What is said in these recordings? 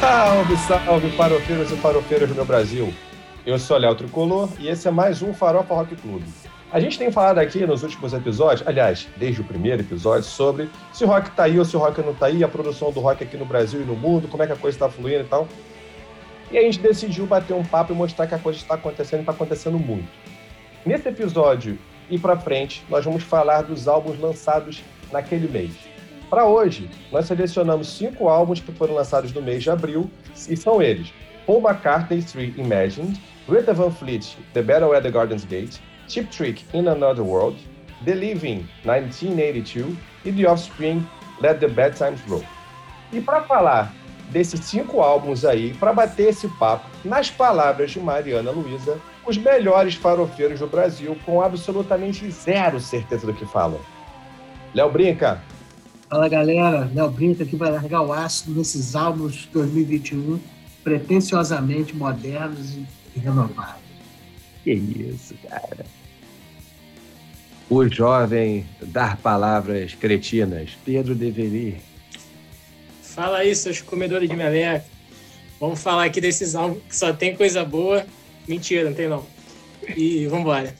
Salve, salve, farofeiros e farofeiras do meu Brasil. Eu sou Léo Tricolor e esse é mais um Farofa Rock Clube. A gente tem falado aqui nos últimos episódios, aliás, desde o primeiro episódio, sobre se o rock tá aí ou se o rock não tá aí, a produção do rock aqui no Brasil e no mundo, como é que a coisa está fluindo e tal. E a gente decidiu bater um papo e mostrar que a coisa está acontecendo e está acontecendo muito. Nesse episódio e para frente, nós vamos falar dos álbuns lançados naquele mês. Para hoje, nós selecionamos cinco álbuns que foram lançados no mês de abril e são eles: Paul McCartney 3 Imagined, Greta Van Fleet The Battle at the Garden's Gate, Cheap Trick In Another World, The Living 1982 e The Offspring Let the Bad Times Roll. E para falar desses cinco álbuns aí, para bater esse papo, nas palavras de Mariana Luiza, os melhores farofeiros do Brasil com absolutamente zero certeza do que falam. Léo Brinca, Fala galera, Léo Brinca aqui vai largar o ácido nesses álbuns de 2021 pretensiosamente modernos e renovados. Que isso, cara. O jovem dar palavras cretinas, Pedro Deveri. Fala aí, seus comedores de meleca. Vamos falar aqui desses álbuns que só tem coisa boa. Mentira, não tem não. E vambora.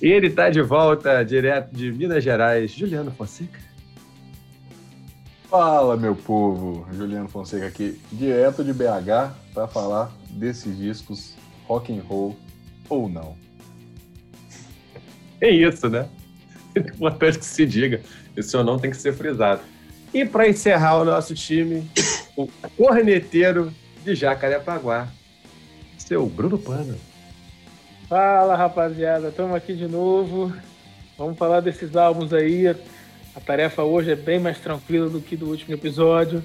Ele está de volta, direto de Minas Gerais, Juliano Fonseca. Fala, meu povo, Juliano Fonseca aqui, direto de BH, para falar desses discos rock and roll ou não. É isso, né? É importante que se diga. Esse ou não tem que ser frisado. E para encerrar o nosso time, o corneteiro de Jacarepaguá, seu Bruno Pano. Fala rapaziada, estamos aqui de novo. Vamos falar desses álbuns aí. A tarefa hoje é bem mais tranquila do que do último episódio.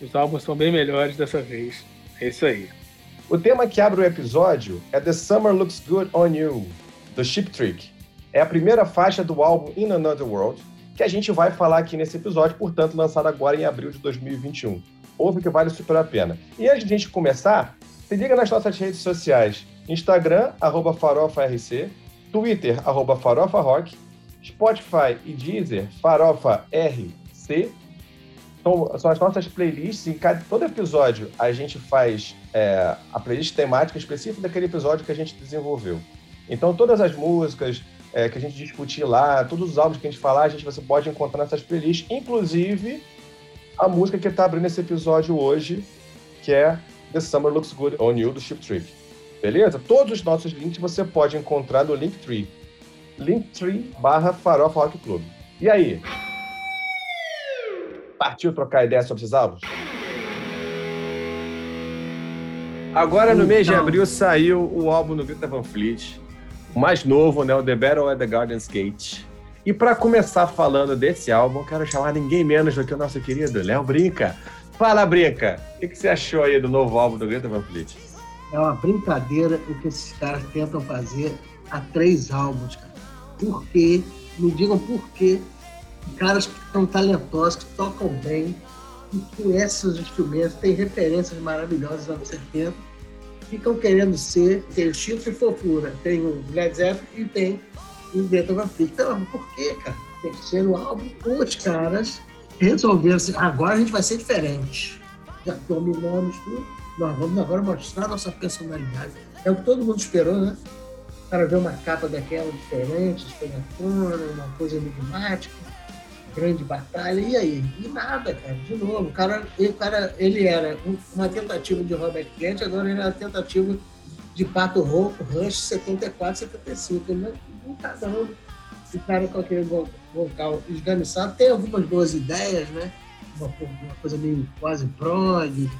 Os álbuns são bem melhores dessa vez. É isso aí. O tema que abre o episódio é The Summer Looks Good on You, do Chip Trick. É a primeira faixa do álbum In Another World, que a gente vai falar aqui nesse episódio, portanto, lançado agora em abril de 2021. Ouve que vale super a pena. E antes de a gente começar, se liga nas nossas redes sociais. Instagram, arroba farofarc, Twitter, arroba farofarock, Spotify e Deezer, farofa RC. Então, são as nossas playlists. Em cada, todo episódio a gente faz é, a playlist temática específica daquele episódio que a gente desenvolveu. Então, todas as músicas é, que a gente discutir lá, todos os álbuns que a gente falar, a gente você pode encontrar nessas playlists, inclusive a música que está abrindo esse episódio hoje, que é The Summer Looks Good on You, do Chip Trick. Beleza? Todos os nossos links você pode encontrar no Linktree. Linktree barra Farofa Rock Club. E aí? Partiu trocar ideia sobre esses álbuns? Agora, no mês de Então. abril, saiu o álbum do Greta Van Fleet, o mais novo, né? O The Battle at the Garden's Gate. E para começar falando desse álbum, eu quero chamar ninguém menos do que o nosso querido Léo Brinca. Fala, Brinca! O que, que você achou aí do novo álbum do Greta Van Fleet? É uma brincadeira o que esses caras tentam fazer há três álbuns, cara. Por quê? Me digam por quê. Caras que são talentosos, que tocam bem, que conhecem os instrumentos, têm referências maravilhosas anos 70, ficam querendo ser, tem o Chico e Fofura, tem o Led Zeppelin e tem o Van Fleet. Então, por quê, cara? Tem que ser o álbum os caras resolveram assim, agora a gente vai ser diferente. Já dominamos tudo, nós vamos agora mostrar nossa personalidade. É o que todo mundo esperou, né? O cara ver uma capa daquela diferente, diferentona, uma coisa enigmática, grande batalha, e aí? E nada, cara, de novo. O cara, ele, cara, ele era um- uma tentativa de Robert Plant, agora ele é uma tentativa de Pato Rouco, Rush 74, 75. Ele não, não tá dando. O cara com aquele vo- vocal esganiçado tem algumas boas ideias, né? Uma, uma coisa meio quase prog,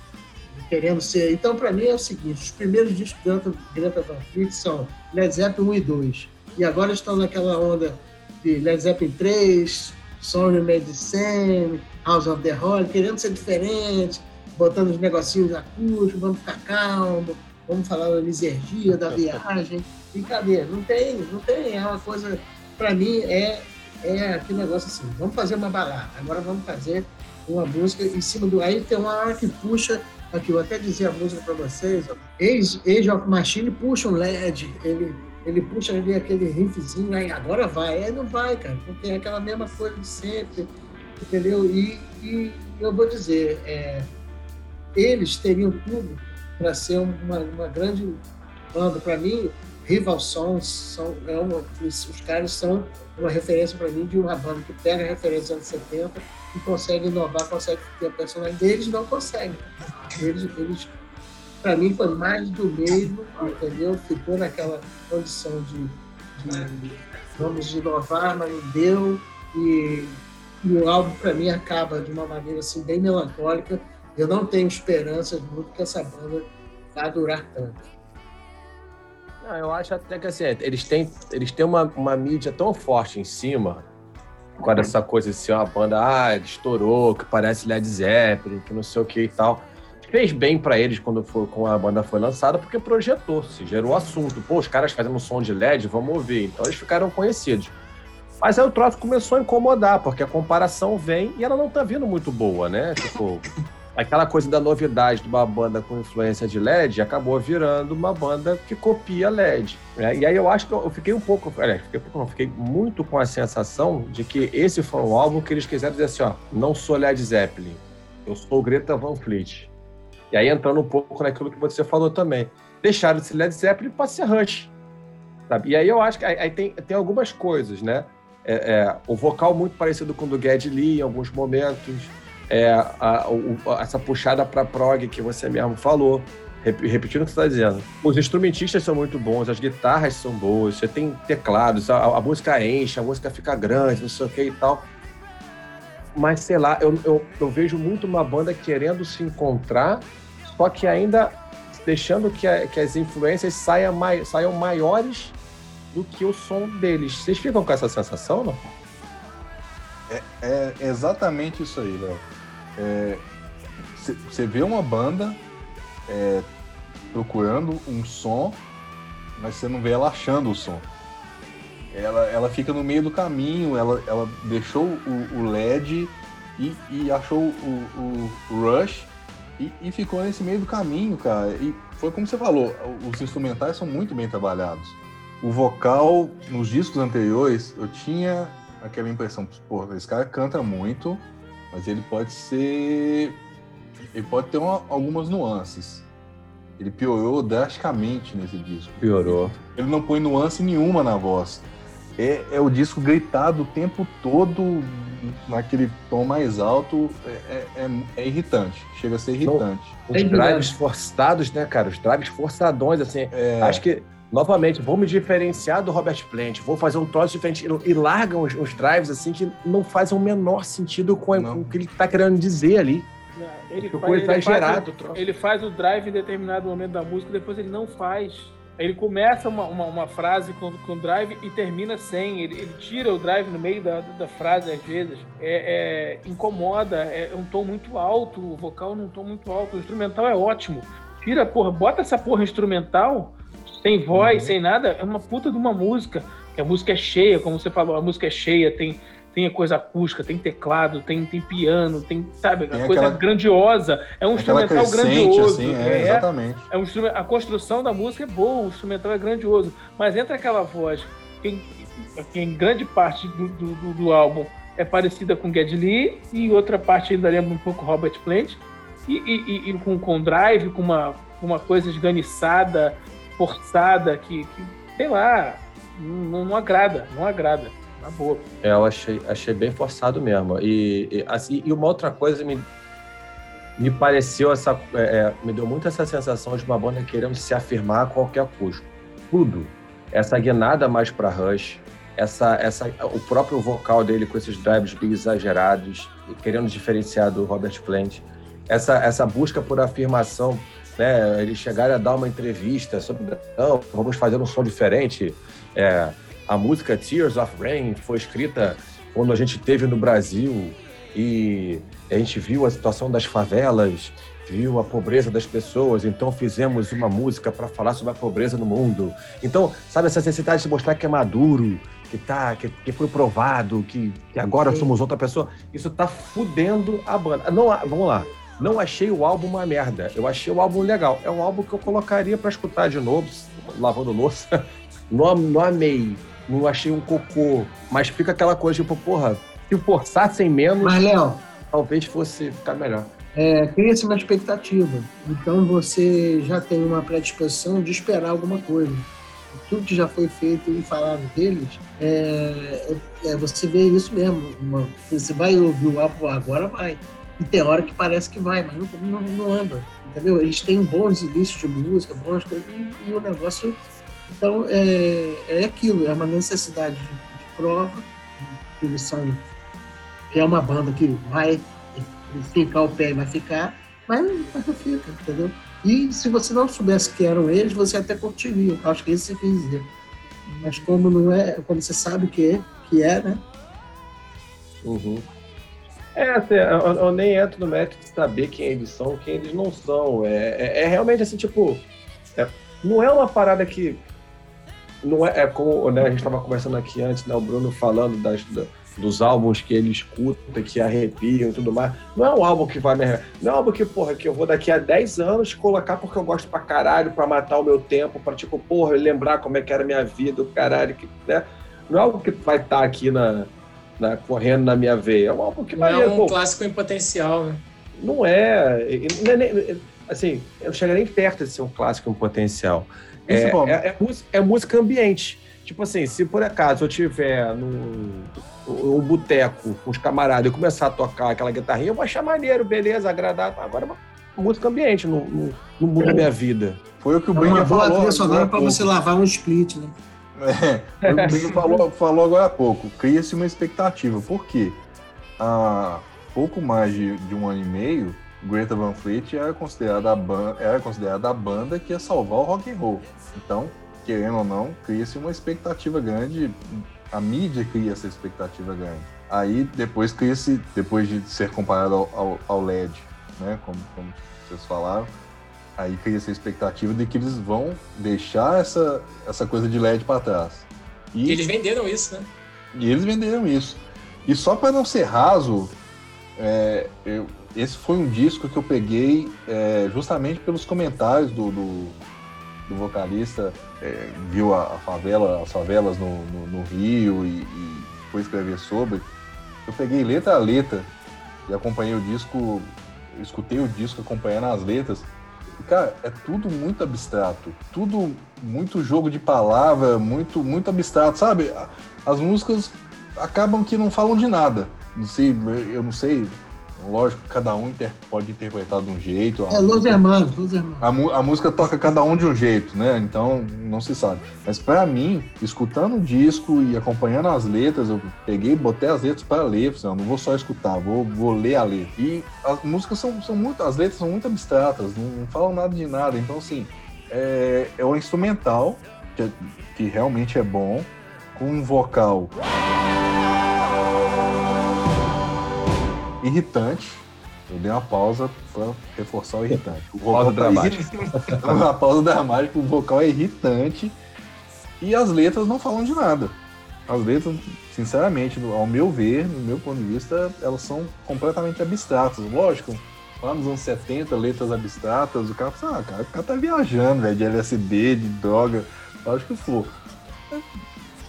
querendo ser. Então, para mim, é o seguinte: os primeiros discos de Greta, Van Fleet são Led Zeppelin 1 e 2. E agora estão naquela onda de Led Zeppelin 3, Sorry Made the House of the Holy, querendo ser diferente, botando os negocinhos acústicos, vamos ficar calmo, vamos falar da lisergia, da viagem. E cadê? Não tem, não tem. É uma coisa, para mim, é, é aquele negócio assim: vamos fazer uma balada, agora vamos fazer uma música em cima do. Aí tem uma hora que puxa aqui, eu até dizia a música para vocês, ó. Age, Age of Machine puxa um LED, ele, ele puxa ali aquele riffzinho, aí agora vai, aí não vai, cara, porque é aquela mesma coisa de sempre, entendeu? E, e eu vou dizer, é, eles teriam tudo para ser uma, uma grande banda. Para mim, Rival Sons são, é uma, os caras são uma referência para mim de uma banda que pega referência dos anos 70 e consegue inovar, consegue ter a personalidade. Eles não conseguem. Eles, eles para mim, foi mais do mesmo, entendeu? Ficou naquela condição de, de vamos inovar, mas não deu. E, e o álbum, para mim, acaba de uma maneira assim, bem melancólica. Eu não tenho esperanças muito que essa banda vá durar tanto. Não, eu acho até que assim, eles têm, eles têm uma, uma mídia tão forte em cima, com essa coisa de ser uma banda, ah, estourou, que parece Led Zeppelin, que não sei o que e tal. Fez bem para eles quando, foi, quando a banda foi lançada, porque projetou, se gerou assunto. Pô, os caras fazendo som de LED, vamos ouvir. Então eles ficaram conhecidos. Mas aí o troço começou a incomodar, porque a comparação vem e ela não tá vindo muito boa, né? Tipo, aquela coisa da novidade de uma banda com influência de LED acabou virando uma banda que copia LED. Né? E aí eu acho que eu fiquei um pouco, aliás, fiquei, não, fiquei muito com a sensação de que esse foi um álbum que eles quiseram dizer assim, ó, não sou Led Zeppelin, eu sou Greta Van Fleet. E aí entrando um pouco naquilo que você falou também, deixaram de ser Led Zeppelin para ser Rush. Sabe? E aí eu acho que aí, tem, tem algumas coisas, né? É, é, o vocal muito parecido com o do Geddy Lee em alguns momentos, é, a, essa puxada para prog que você mesmo falou, repetindo o que você está dizendo. Os instrumentistas são muito bons, as guitarras são boas, você tem teclados, a, a música enche, a música fica grande, não sei o que e tal. Mas sei lá, eu, eu, eu vejo muito uma banda querendo se encontrar, só que ainda deixando que, a, que as influências saiam, mai, saiam maiores do que o som deles. Vocês ficam com essa sensação, não? É, é exatamente isso aí, Léo. Você é, vê uma banda é, procurando um som, mas você não vê ela achando o som. Ela, ela fica no meio do caminho, ela, ela deixou o, o LED e, e achou o, o, Rush e, e, ficou nesse meio do caminho, cara. E foi como você falou, os instrumentais são muito bem trabalhados. O vocal, nos discos anteriores, eu tinha aquela impressão, pô, esse cara canta muito, mas ele pode ser. Ele pode ter uma, algumas nuances. Ele piorou drasticamente nesse disco. Piorou. Ele não põe nuance nenhuma na voz. É, é o disco gritado o tempo todo naquele tom mais alto. É, é, é, é irritante. Chega a ser irritante. Não, os drives forçados, né, cara? Os drives forçadões, assim. É. Acho que novamente, vou me diferenciar do Robert Plant, vou fazer um troço diferente. E largam os, os drives assim que não fazem o menor sentido com, com o que ele está querendo dizer ali. ele, faz, ele, faz o, ele faz o drive em determinado momento da música, depois ele não faz. Ele começa uma, uma, uma frase com, com drive e termina sem. Ele, ele, tira o drive no meio da, da frase, às vezes. É, é, incomoda, é um tom muito alto, o vocal num tom muito alto. O instrumental é ótimo. Tira, porra, bota essa porra instrumental sem voz, uhum. sem nada, é uma puta de uma música. A música é cheia, como você falou, a música é cheia, tem, tem a coisa acústica, tem teclado, tem, tem piano, tem, sabe, tem a coisa aquela, grandiosa. É um instrumental grandioso. Assim, é, é, exatamente. É um, a construção da música é boa, o instrumental é grandioso. Mas entra aquela voz que, em, que em grande parte do, do, do, álbum é parecida com Geddy Lee e outra parte ainda lembra um pouco Robert Plant. E, e, e, com, com drive, com uma, uma coisa esganiçada, forçada, que, que sei lá, não, não, agrada, não agrada. Na boa. É, eu achei, achei bem forçado mesmo. E, e, assim, e uma outra coisa me, me pareceu essa. É, é, me deu muito essa sensação de uma banda querendo se afirmar a qualquer custo. Tudo. Essa guinada mais para Rush, essa, essa, o próprio vocal dele com esses drives bem exagerados, querendo diferenciar do Robert Plant. Essa, essa busca por afirmação né? Eles chegaram a dar uma entrevista sobre, não, vamos fazer um som diferente. É, a música Tears of Rain foi escrita quando a gente teve no Brasil e a gente viu a situação das favelas, viu a pobreza das pessoas, então fizemos uma música para falar sobre a pobreza no mundo. Então, sabe essa necessidade de mostrar que é maduro, que tá, que, que foi provado, que, que agora somos outra pessoa, isso tá fudendo a banda. Não, vamos lá. Não achei o álbum uma merda. Eu achei o álbum legal. É um álbum que eu colocaria para escutar de novo, lavando louça. Não, não amei. Não achei um cocô. Mas fica aquela coisa tipo, porra, se forçassem menos. Mas, Léo, talvez fosse ficar melhor. É, Cria-se uma expectativa. Então você já tem uma predisposição de esperar alguma coisa. Tudo que já foi feito e falado deles, é, é, é você vê isso mesmo. Uma, você vai ouvir o álbum agora, vai. E tem hora que parece que vai, mas não, não, não anda. Entendeu? Eles têm bons inícios de música, bons coisas, e, o negócio. Então é, é aquilo, é uma necessidade de, de prova. Eles são. É uma banda que vai ficar o pé e vai ficar, mas, mas não fica, entendeu? E se você não soubesse que eram eles, você até curtiria. Acho que isso você quis dizer. Mas como não é, como você sabe que é, que é, né? Uhum. É, assim, eu, eu, nem entro no mérito de saber quem eles são, quem eles não são. É, é, é realmente assim, tipo, é, não é uma parada que. Não é, é como né, a gente estava conversando aqui antes, né, o Bruno falando das, da, dos álbuns que ele escuta, que arrepiam e tudo mais. Não é um álbum que vai me Não é um álbum que, porra, que eu vou daqui a 10 anos colocar porque eu gosto pra caralho, pra matar o meu tempo, pra, tipo, porra, lembrar como é que era a minha vida, o caralho, que, né? Não é algo que vai estar tá aqui na, na, correndo na minha veia. É um álbum que não é um pô, clássico em potencial, né? Não é. Assim, eu não chego nem perto de ser um clássico em potencial. É, é, é, é, música ambiente. Tipo assim, se por acaso eu tiver num um boteco com os camaradas e começar a tocar aquela guitarrinha, eu vou achar maneiro, beleza, agradável. Agora é uma música ambiente, não, não, não muda minha vida. Foi o que o é falou. Uma boa sonora para você lavar um split, né? É, o que o Brinca falou, falou agora há pouco. Cria-se uma expectativa. Por quê? Há pouco mais de, de um ano e meio, Greta Van Fleet era considerada, a banda, era considerada a banda que ia salvar o rock and roll. Então, querendo ou não, cria-se uma expectativa grande a mídia cria essa expectativa grande. Aí depois cria-se, depois de ser comparado ao, ao, ao LED, né, como, como, vocês falaram, aí cria-se a expectativa de que eles vão deixar essa, essa coisa de LED para trás. E, e, eles venderam isso, né? E eles venderam isso. E só para não ser raso, é, eu, esse foi um disco que eu peguei é, justamente pelos comentários do, do, do vocalista é, viu a, a, favela, as favelas no, no, no Rio e, e, foi escrever sobre. Eu peguei letra a letra e acompanhei o disco, escutei o disco acompanhando as letras. Cara, é tudo muito abstrato, tudo muito jogo de palavra, muito, muito abstrato, sabe? As músicas acabam que não falam de nada. Não sei, eu não sei Lógico que cada um inter pode interpretar de um jeito. É, Los Hermanos, Los Hermanos. A, a, música toca cada um de um jeito, né? Então, não se sabe. Mas para mim, escutando o disco e acompanhando as letras, eu peguei botei as letras para ler. Falei, não vou só escutar, vou, vou ler a letra. E as músicas são, são muito, as letras são muito abstratas, não, não falam nada de nada. Então, assim, é, é um instrumental que, que realmente é bom, com um vocal irritante. Eu dei uma pausa para reforçar o irritante. O vocal pausa tá dramática. uma pausa dramática, o vocal é irritante. E as letras não falam de nada. As letras, sinceramente, ao meu ver, no meu ponto de vista, elas são completamente abstratas. Lógico, lá nos anos 70, letras abstratas, o cara fala, ah, cara, o cara tá viajando, velho, de LSD, de droga, lógico que for.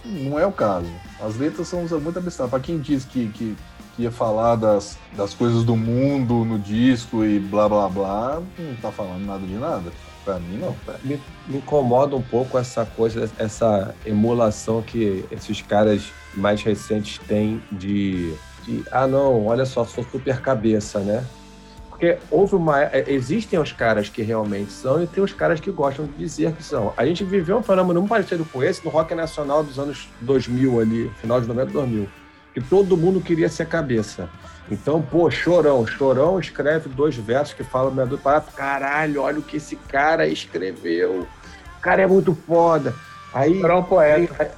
Não é o caso. As letras são muito abstratas. Para quem diz que, que que ia falar das, das coisas do mundo no disco e blá blá blá, não tá falando nada de nada. Pra mim, não. Me, me incomoda um pouco essa coisa, essa emulação que esses caras mais recentes têm de, de ah, não, olha só, sou super cabeça, né? Porque houve uma. É, existem os caras que realmente são e tem os caras que gostam de dizer que são. A gente viveu um fenômeno muito parecido com esse no rock nacional dos anos 2000 ali, final de 90 2000 que todo mundo queria ser cabeça. Então, pô, Chorão. Chorão escreve dois versos que falam Deus, para caralho, olha o que esse cara escreveu. O cara é muito foda. Aí, Chorão é um poeta.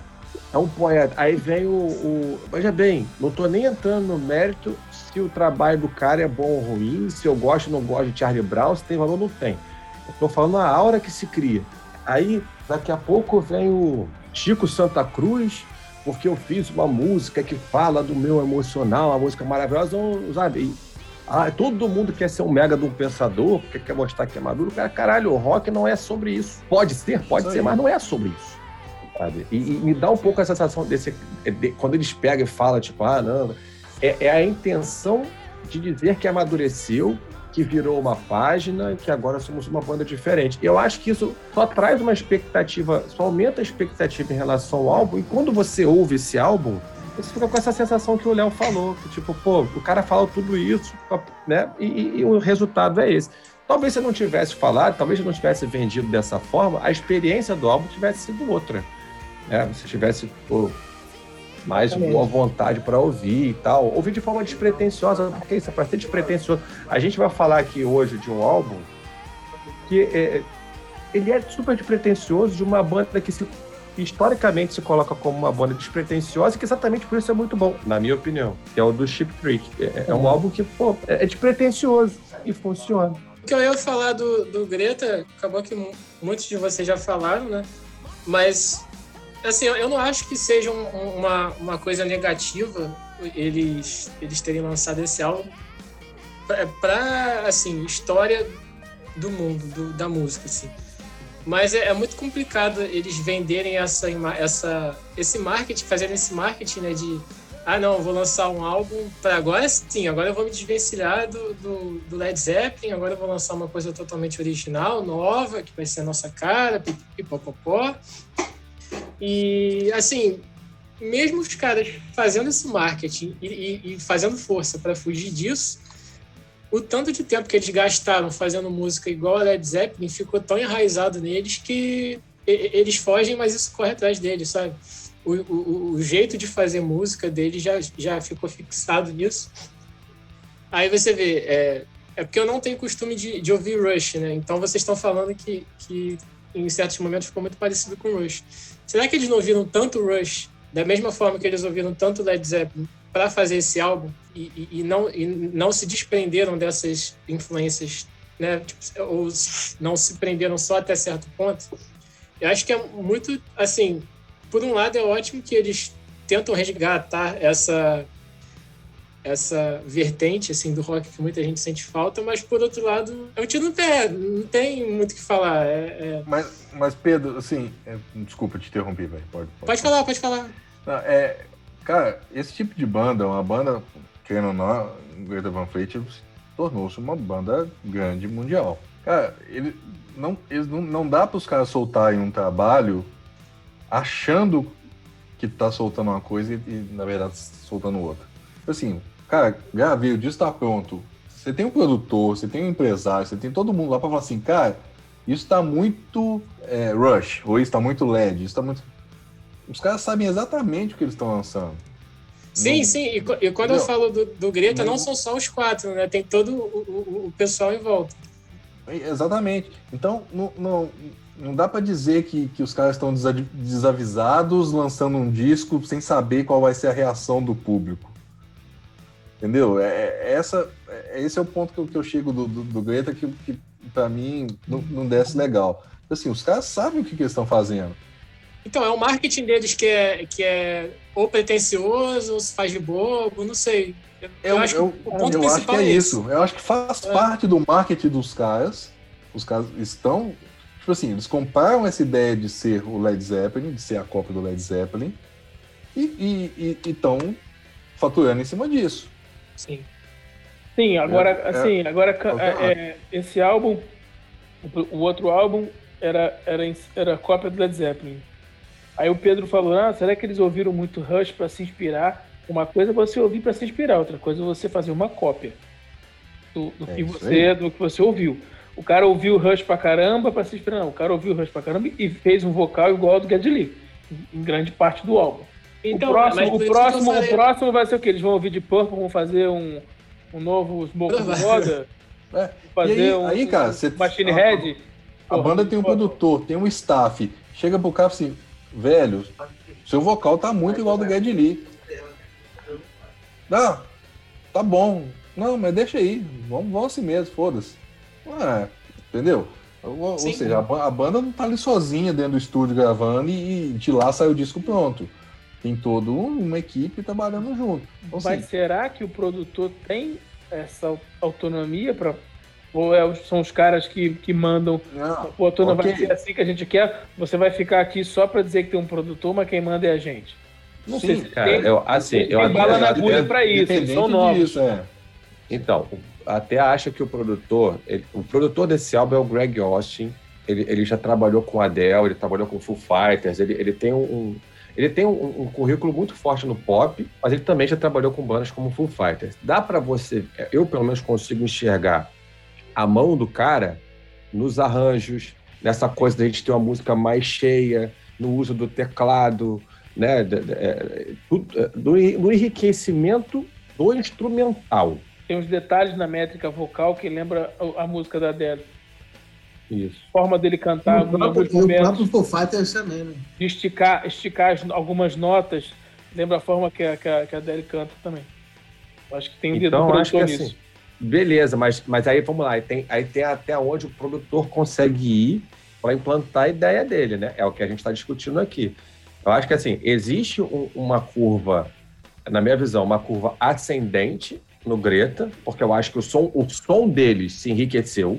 É um poeta. Aí vem o, o, Veja bem, não tô nem entrando no mérito se o trabalho do cara é bom ou ruim, se eu gosto ou não gosto de Charlie Brown, se tem valor ou não tem. Eu tô falando a aura que se cria. Aí, daqui a pouco vem o Chico Santa Cruz, porque eu fiz uma música que fala do meu emocional, uma música maravilhosa, sabe? Ah, todo mundo quer ser um mega de um pensador, porque quer mostrar que é maduro. Cara, caralho, o rock não é sobre isso. Pode ser, pode isso ser, aí. mas não é sobre isso. Sabe? E, e, me dá um pouco a sensação desse. De, quando eles pegam e falam, tipo, ah, não. É, é a intenção de dizer que amadureceu, que virou uma página, que agora somos uma banda diferente. Eu acho que isso só traz uma expectativa, só aumenta a expectativa em relação ao álbum, e quando você ouve esse álbum, você fica com essa sensação que o Léo falou, que tipo, pô, o cara falou tudo isso, né? E, e, e, o resultado é esse. Talvez se não tivesse falado, talvez se não tivesse vendido dessa forma, a experiência do álbum tivesse sido outra. Né? Se tivesse pô, mais boa vontade para ouvir e tal. Ouvir de forma despretensiosa, porque isso é para ser despretensioso. A gente vai falar aqui hoje de um álbum que é, ele é super despretensioso de uma banda que se historicamente se coloca como uma banda despretensiosa e que exatamente por isso é muito bom, na minha opinião, que é o do Chip Trick. É, é um uhum. álbum que, pô, é, é despretensioso e funciona. O que eu ia falar do, do Greta, acabou que muitos de vocês já falaram, né? Mas, assim, eu não acho que seja um, uma, uma coisa negativa eles, eles terem lançado esse álbum para, assim, história do mundo, do, da música, assim. Mas é, é, muito complicado eles venderem essa, essa, esse marketing, fazerem esse marketing, né, de ah, não, vou lançar um álbum para agora sim, agora eu vou me desvencilhar do, do, do, Led Zeppelin, agora eu vou lançar uma coisa totalmente original, nova, que vai ser a nossa cara, pipopopó. E, assim, mesmo os caras fazendo esse marketing e, e, e fazendo força para fugir disso, o tanto de tempo que eles gastaram fazendo música igual a Led Zeppelin ficou tão enraizado neles que eles fogem, mas isso corre atrás deles, sabe? o, o, o, jeito de fazer música dele já, já ficou fixado nisso. Aí você vê, é, é porque eu não tenho costume de, de ouvir Rush, né? Então vocês estão falando que, que em certos momentos ficou muito parecido com Rush. Será que eles não ouviram tanto Rush da mesma forma que eles ouviram tanto Led Zeppelin para fazer esse álbum e, e, e, não, e não se desprenderam dessas influências, né? Tipo, ou não se prenderam só até certo ponto? Eu acho que é muito, assim, por um lado é ótimo que eles tentam resgatar essa essa vertente assim do rock que muita gente sente falta, mas por outro lado é um tiro no pé, não tem muito o que falar. É, é... Mas, mas Pedro, assim, é, desculpa te interromper, velho. Pode, pode, pode falar, pode falar. Não, é, cara, esse tipo de banda, uma banda, querendo ou não, Greta Van Fleet tornou-se uma banda grande mundial. Cara, ele não, eles não, não dá para os caras soltarem um trabalho achando que tá soltando uma coisa e, e na verdade, soltando outra. Assim, cara, gravei, o disco tá pronto. Você tem um produtor, você tem um empresário, você tem todo mundo lá para falar assim, cara, isso tá muito é, Rush, ou isso tá muito LED, isso tá muito. Os caras sabem exatamente o que eles estão lançando. Sim, não... sim. E, e quando eu falo do, do Greta, não... não são só os quatro, né? Tem todo o, o, o pessoal em volta. Exatamente. Então, não, não, não dá para dizer que, que os caras estão desavisados lançando um disco sem saber qual vai ser a reação do público. Entendeu? É, é essa, é, esse é o ponto que eu, que eu chego do, do, do Greta que, que para mim não, não desce legal. Assim, os caras sabem o que, que eles estão fazendo. Então, é o marketing deles que é, que é ou pretencioso, ou se faz de bobo, não sei. Eu, eu acho eu, que o ponto principal é, é isso. Eu acho que faz é. parte do marketing dos caras. Os caras estão Tipo assim, eles compraram essa ideia de ser o Led Zeppelin, de ser a cópia do Led Zeppelin, e estão faturando em cima disso. Sim. Sim, agora, é, assim, é, agora é, é, esse álbum, o outro álbum era, era, era cópia do Led Zeppelin. Aí o Pedro falou: ah, será que eles ouviram muito Rush para se inspirar? Uma coisa é você ouvir para se inspirar, outra coisa é você fazer uma cópia do, do é que você do que você ouviu. O cara ouviu o Rush pra caramba pra se inspirar. Não, o cara ouviu Rush pra caramba e fez um vocal igual ao do Geddy Lee, em grande parte do álbum. Então, o próximo, o próximo, o próximo vai ser o quê? Eles vão ouvir de Purple, vão fazer um, um novo Smoke Roda? É. Fazer aí, um, aí, cara, um Machine Head? A, a banda tem um produtor, tem um staff. Chega pro cara assim, velho, seu vocal tá muito igual ao do Geddy Lee. Não, tá bom. Não, mas deixa aí. Vamos, vamos assim mesmo, foda-se. É, entendeu? Ou, ou seja, a, a, banda não tá ali sozinha dentro do estúdio gravando e, e de lá sai o disco pronto. Tem toda uma equipe trabalhando junto. Então, Mas assim, será que o produtor tem essa autonomia para ou é, são os caras que, que mandam não, o autor okay. vai ser assim que a gente quer, você vai ficar aqui só para dizer que tem um produtor, mas quem manda é a gente. Não Sim, sei se cara, tem, eu, assim, tem eu bala na agulha para isso, eles são novos. Disso, é. Então, até acha que o produtor, ele, o produtor desse álbum é o Greg Austin. Ele, ele já trabalhou com Adele, ele trabalhou com Foo Fighters, ele, ele tem um, ele tem um, um, currículo muito forte no pop, mas ele também já trabalhou com bandas como Foo Fighters. Dá para você, eu pelo menos consigo enxergar a mão do cara nos arranjos, nessa coisa da gente ter uma música mais cheia, no uso do teclado, né, é, do, do enriquecimento do instrumental. Tem uns detalhes na métrica vocal que lembra a música da Adele. Isso. A forma dele cantar o próprio, momentos. O próprio Foo Fighters também, né? De esticar, esticar as, algumas notas. Lembra a forma que a, que a, que a Adele canta também. Acho que tem um então, dedo acho que nisso. Assim, beleza, mas, mas aí vamos lá. Aí tem, aí tem até onde o produtor consegue ir para implantar a ideia dele, né? É o que a gente está discutindo aqui. Eu acho que assim, existe um, uma curva, na minha visão, uma curva ascendente no Greta, porque eu acho que o som, o som deles se enriqueceu,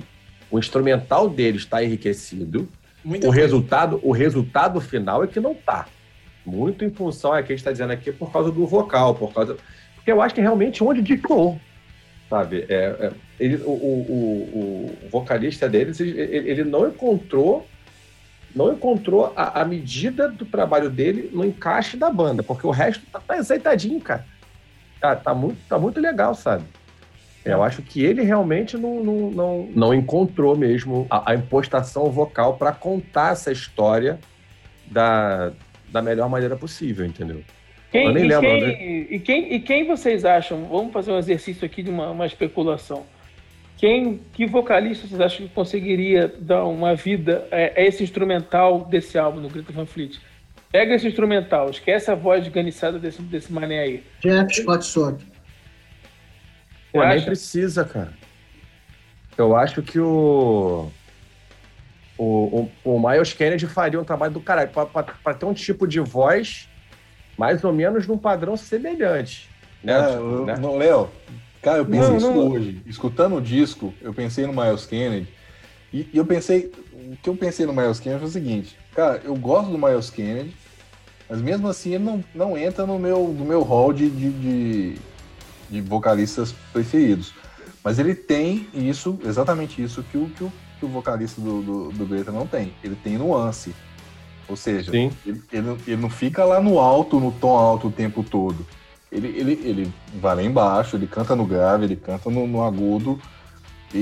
o instrumental deles está enriquecido. Muita o resultado, o resultado final é que não está. Muito em função, é que a gente está dizendo aqui, por causa do vocal, por causa. Porque eu acho que realmente onde dictou, sabe? É, é, ele, o, o, o, vocalista deles, ele, ele não encontrou não encontrou a, a, medida do trabalho dele no encaixe da banda, porque o resto tá, tá azeitadinho, cara. Tá, tá, muito, tá muito legal, sabe? Eu acho que ele realmente não, não, não, não encontrou mesmo a, a impostação vocal para contar essa história da, da melhor maneira possível, entendeu? Quem, Eu nem e, lembro, quem, né? e, quem, e quem vocês acham? Vamos fazer um exercício aqui de uma, uma especulação. Quem, que vocalista vocês acham que conseguiria dar uma vida a, a esse instrumental desse álbum, no Greta Van Fleet? Pega esse instrumental, esquece a voz ganiçada desse, desse mané aí. Jeff Scott Soto. Pô, nem precisa, cara. Eu acho que o. O, o, o Miles Kennedy faria um trabalho do caralho para ter um tipo de voz mais ou menos num padrão semelhante. Né? É, né? Não, Léo, cara, eu pensei não, isso não... hoje. Escutando o disco, eu pensei no Miles Kennedy. E, e, eu pensei. O que eu pensei no Miles Kennedy foi o seguinte: cara, eu gosto do Miles Kennedy, mas mesmo assim ele não, não entra no meu, no meu hall de, de, de de vocalistas preferidos. Mas ele tem isso, exatamente isso que o, que o, que o vocalista do, do, do Greta não tem. Ele tem nuance. Ou seja, ele, ele, ele, não fica lá no alto, no tom alto o tempo todo. Ele, ele, ele vai lá embaixo, ele canta no grave, ele canta no, no agudo e,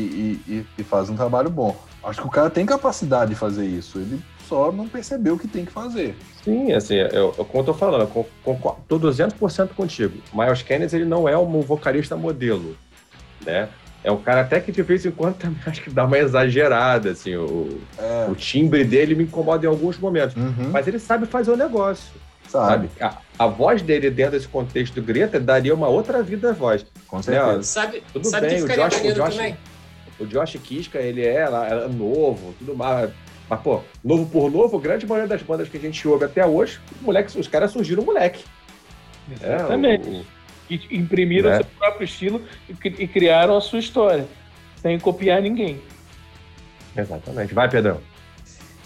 e, e, faz um trabalho bom. Acho que o cara tem capacidade de fazer isso. Ele só não percebeu o que tem que fazer. Sim, assim, eu, eu como eu tô falando, eu concordo, tô 200% contigo. Miles Kennedy, ele não é um vocalista modelo, né? É um cara até que de vez em quando também acho que dá uma exagerada, assim, o, é. o timbre dele me incomoda em alguns momentos. Uhum. Mas ele sabe fazer o negócio. Sabe? sabe? A, a, voz dele dentro desse contexto do Greta daria uma outra vida à voz. Com certeza. Né? Sabe, tudo sabe bem, o Josh, o Josh, o Josh Kiska, ele é, é novo, tudo mais mas, pô, novo por novo, grande maioria das bandas que a gente ouve até hoje, moleque, os caras surgiram moleque. Exatamente. É, o, e imprimiram né? seu próprio estilo e, e, criaram a sua história, sem copiar ninguém. Exatamente. Vai, Pedrão.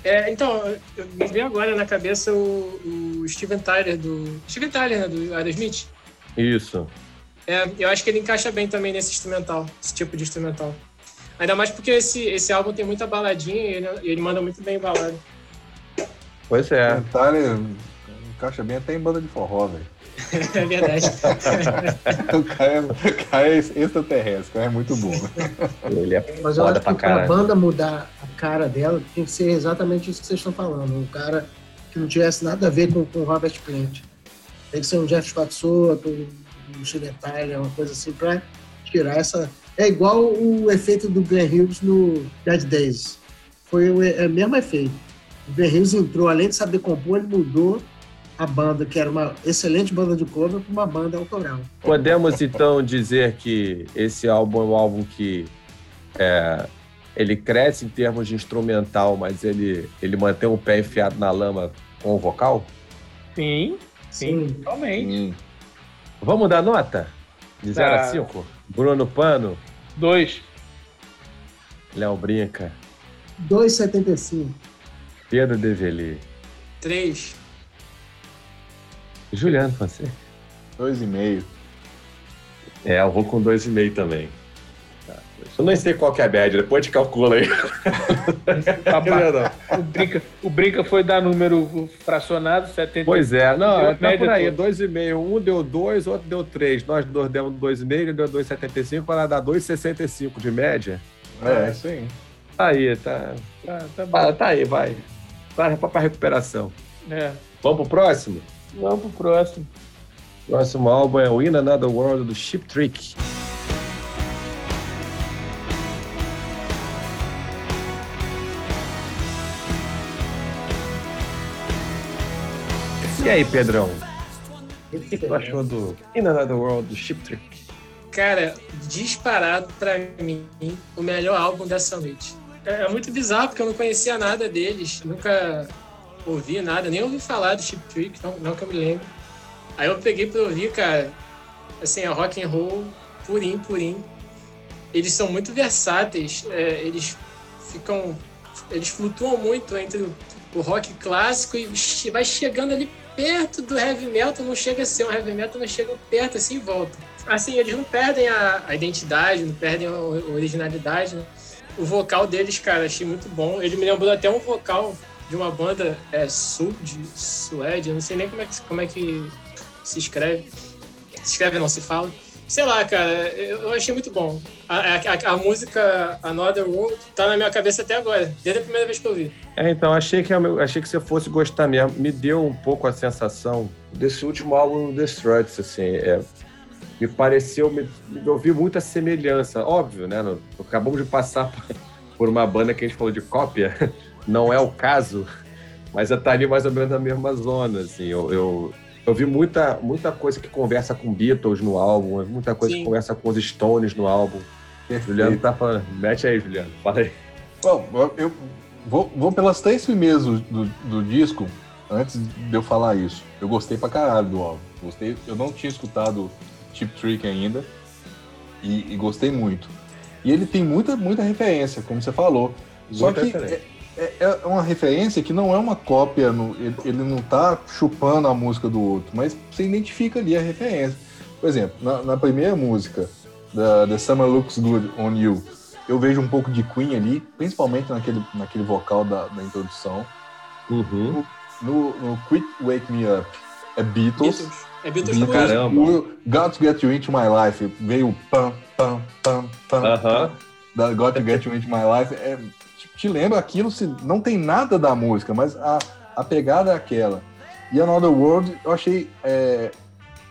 É, então, me veio agora na cabeça o, o Steven Tyler do. Steven Tyler, né, do Aerosmith. Isso. É, eu acho que ele encaixa bem também nesse instrumental, esse tipo de instrumental. Ainda mais porque esse, esse álbum tem muita baladinha e ele, ele manda muito bem balada. Pois é. O Tyler encaixa bem até em banda de forró, velho. é verdade. o, cara é, o cara é extraterrestre, o cara é muito bom. Ele é Mas eu acho que para a banda mudar a cara dela, tem que ser exatamente isso que vocês estão falando. Um cara que não tivesse nada a ver com, com o Robert Plant. Tem que ser um Jeff Scott Soto, um Steven Tyler, uma coisa assim, para tirar essa, é igual o efeito do Glenn Hughes no Dead Days. Foi o, é o mesmo efeito. O Glenn Hughes entrou, além de saber compor, ele mudou a banda, que era uma excelente banda de cover, para uma banda autoral. Podemos então dizer que esse álbum é um álbum que é, ele cresce em termos de instrumental, mas ele, ele mantém o pé enfiado na lama com o vocal? Sim, sim, sim. totalmente. Vamos dar nota? De 0 a 5? Bruno Pano? Dois. Léo Brinca. 2,75. Pedro Develi. Três. Juliano Fonseca. Dois e meio. É, eu vou com 2,5 também. Eu nem sei qual que é a média, depois te calcula aí. o, Brinca, o Brinca foi dar número fracionado, 70. Pois é, não, é tá por aí, 2,5. Um deu 2, outro deu 3. Nós dois demos 2,5, ele deu 2,75 para dar 2,65 de média. É, sim. Tá aí, tá. Tá, tá, bom. tá aí, vai. Tá para recuperação. É. Vamos pro próximo? Vamos pro próximo. Próximo álbum é o In Another World do Chip Trick. E aí, Pedrão? O que, tu achou do In Another World do Chip Trick? Cara, disparado pra mim o melhor álbum dessa noite. É, é muito bizarro porque eu não conhecia nada deles, nunca ouvi nada, nem ouvi falar do Chip Trick, não, não que eu me lembro. Aí eu peguei pra ouvir, cara, assim, a rock and roll purinho, purinho. Eles são muito versáteis, é, eles ficam, eles flutuam muito entre o rock clássico e vai chegando ali perto do heavy metal, não chega a ser um heavy metal, mas chega perto assim e volta. Assim, eles não perdem a, a identidade, não perdem a originalidade, né? O vocal deles, cara, achei muito bom. Ele me lembrou até um vocal de uma banda é, sul, de Suédia, não sei nem como é que, como é que se escreve. Se escreve, não se fala. Sei lá, cara, eu achei muito bom. A, a, a, música Another World tá na minha cabeça até agora, desde a primeira vez que eu vi. É, então, achei que, achei que você fosse gostar mesmo. Me deu um pouco a sensação desse último álbum The Struts, assim. É, me pareceu, me, me ouvi muita semelhança. Óbvio, né? No, acabamos de passar por uma banda que a gente falou de cópia, não é o caso, mas tá ali mais ou menos na mesma zona, assim. eu, eu eu vi muita, muita coisa que conversa com Beatles no álbum, muita coisa Sim. que conversa com os Stones no álbum. Perfeito. Juliano tá falando. Mete aí, Juliano. Fala aí. Bom, eu vou, vou pelas três primeiras do, do, disco, antes de eu falar isso. Eu gostei pra caralho do álbum. Gostei, eu não tinha escutado Chip Trick ainda. E, e, gostei muito. E ele tem muita, muita referência, como você falou. Muita Só que é, é, uma referência que não é uma cópia, no, ele, ele, não tá chupando a música do outro, mas você identifica ali a referência. Por exemplo, na, na primeira música, da The Summer Looks Good on You, eu vejo um pouco de Queen ali, principalmente naquele, naquele vocal da, da introdução. Uhum. No, no, Quit Wake Me Up, é Beatles. Beatles. É Beatles, Beatles Caramba. Got to Get You Into My Life, veio pam, pam, pam, pam. Uh -huh. Da Got to Get You Into My Life, é te lembra aquilo, se não tem nada da música, mas a, a pegada é aquela. E Another World eu achei é,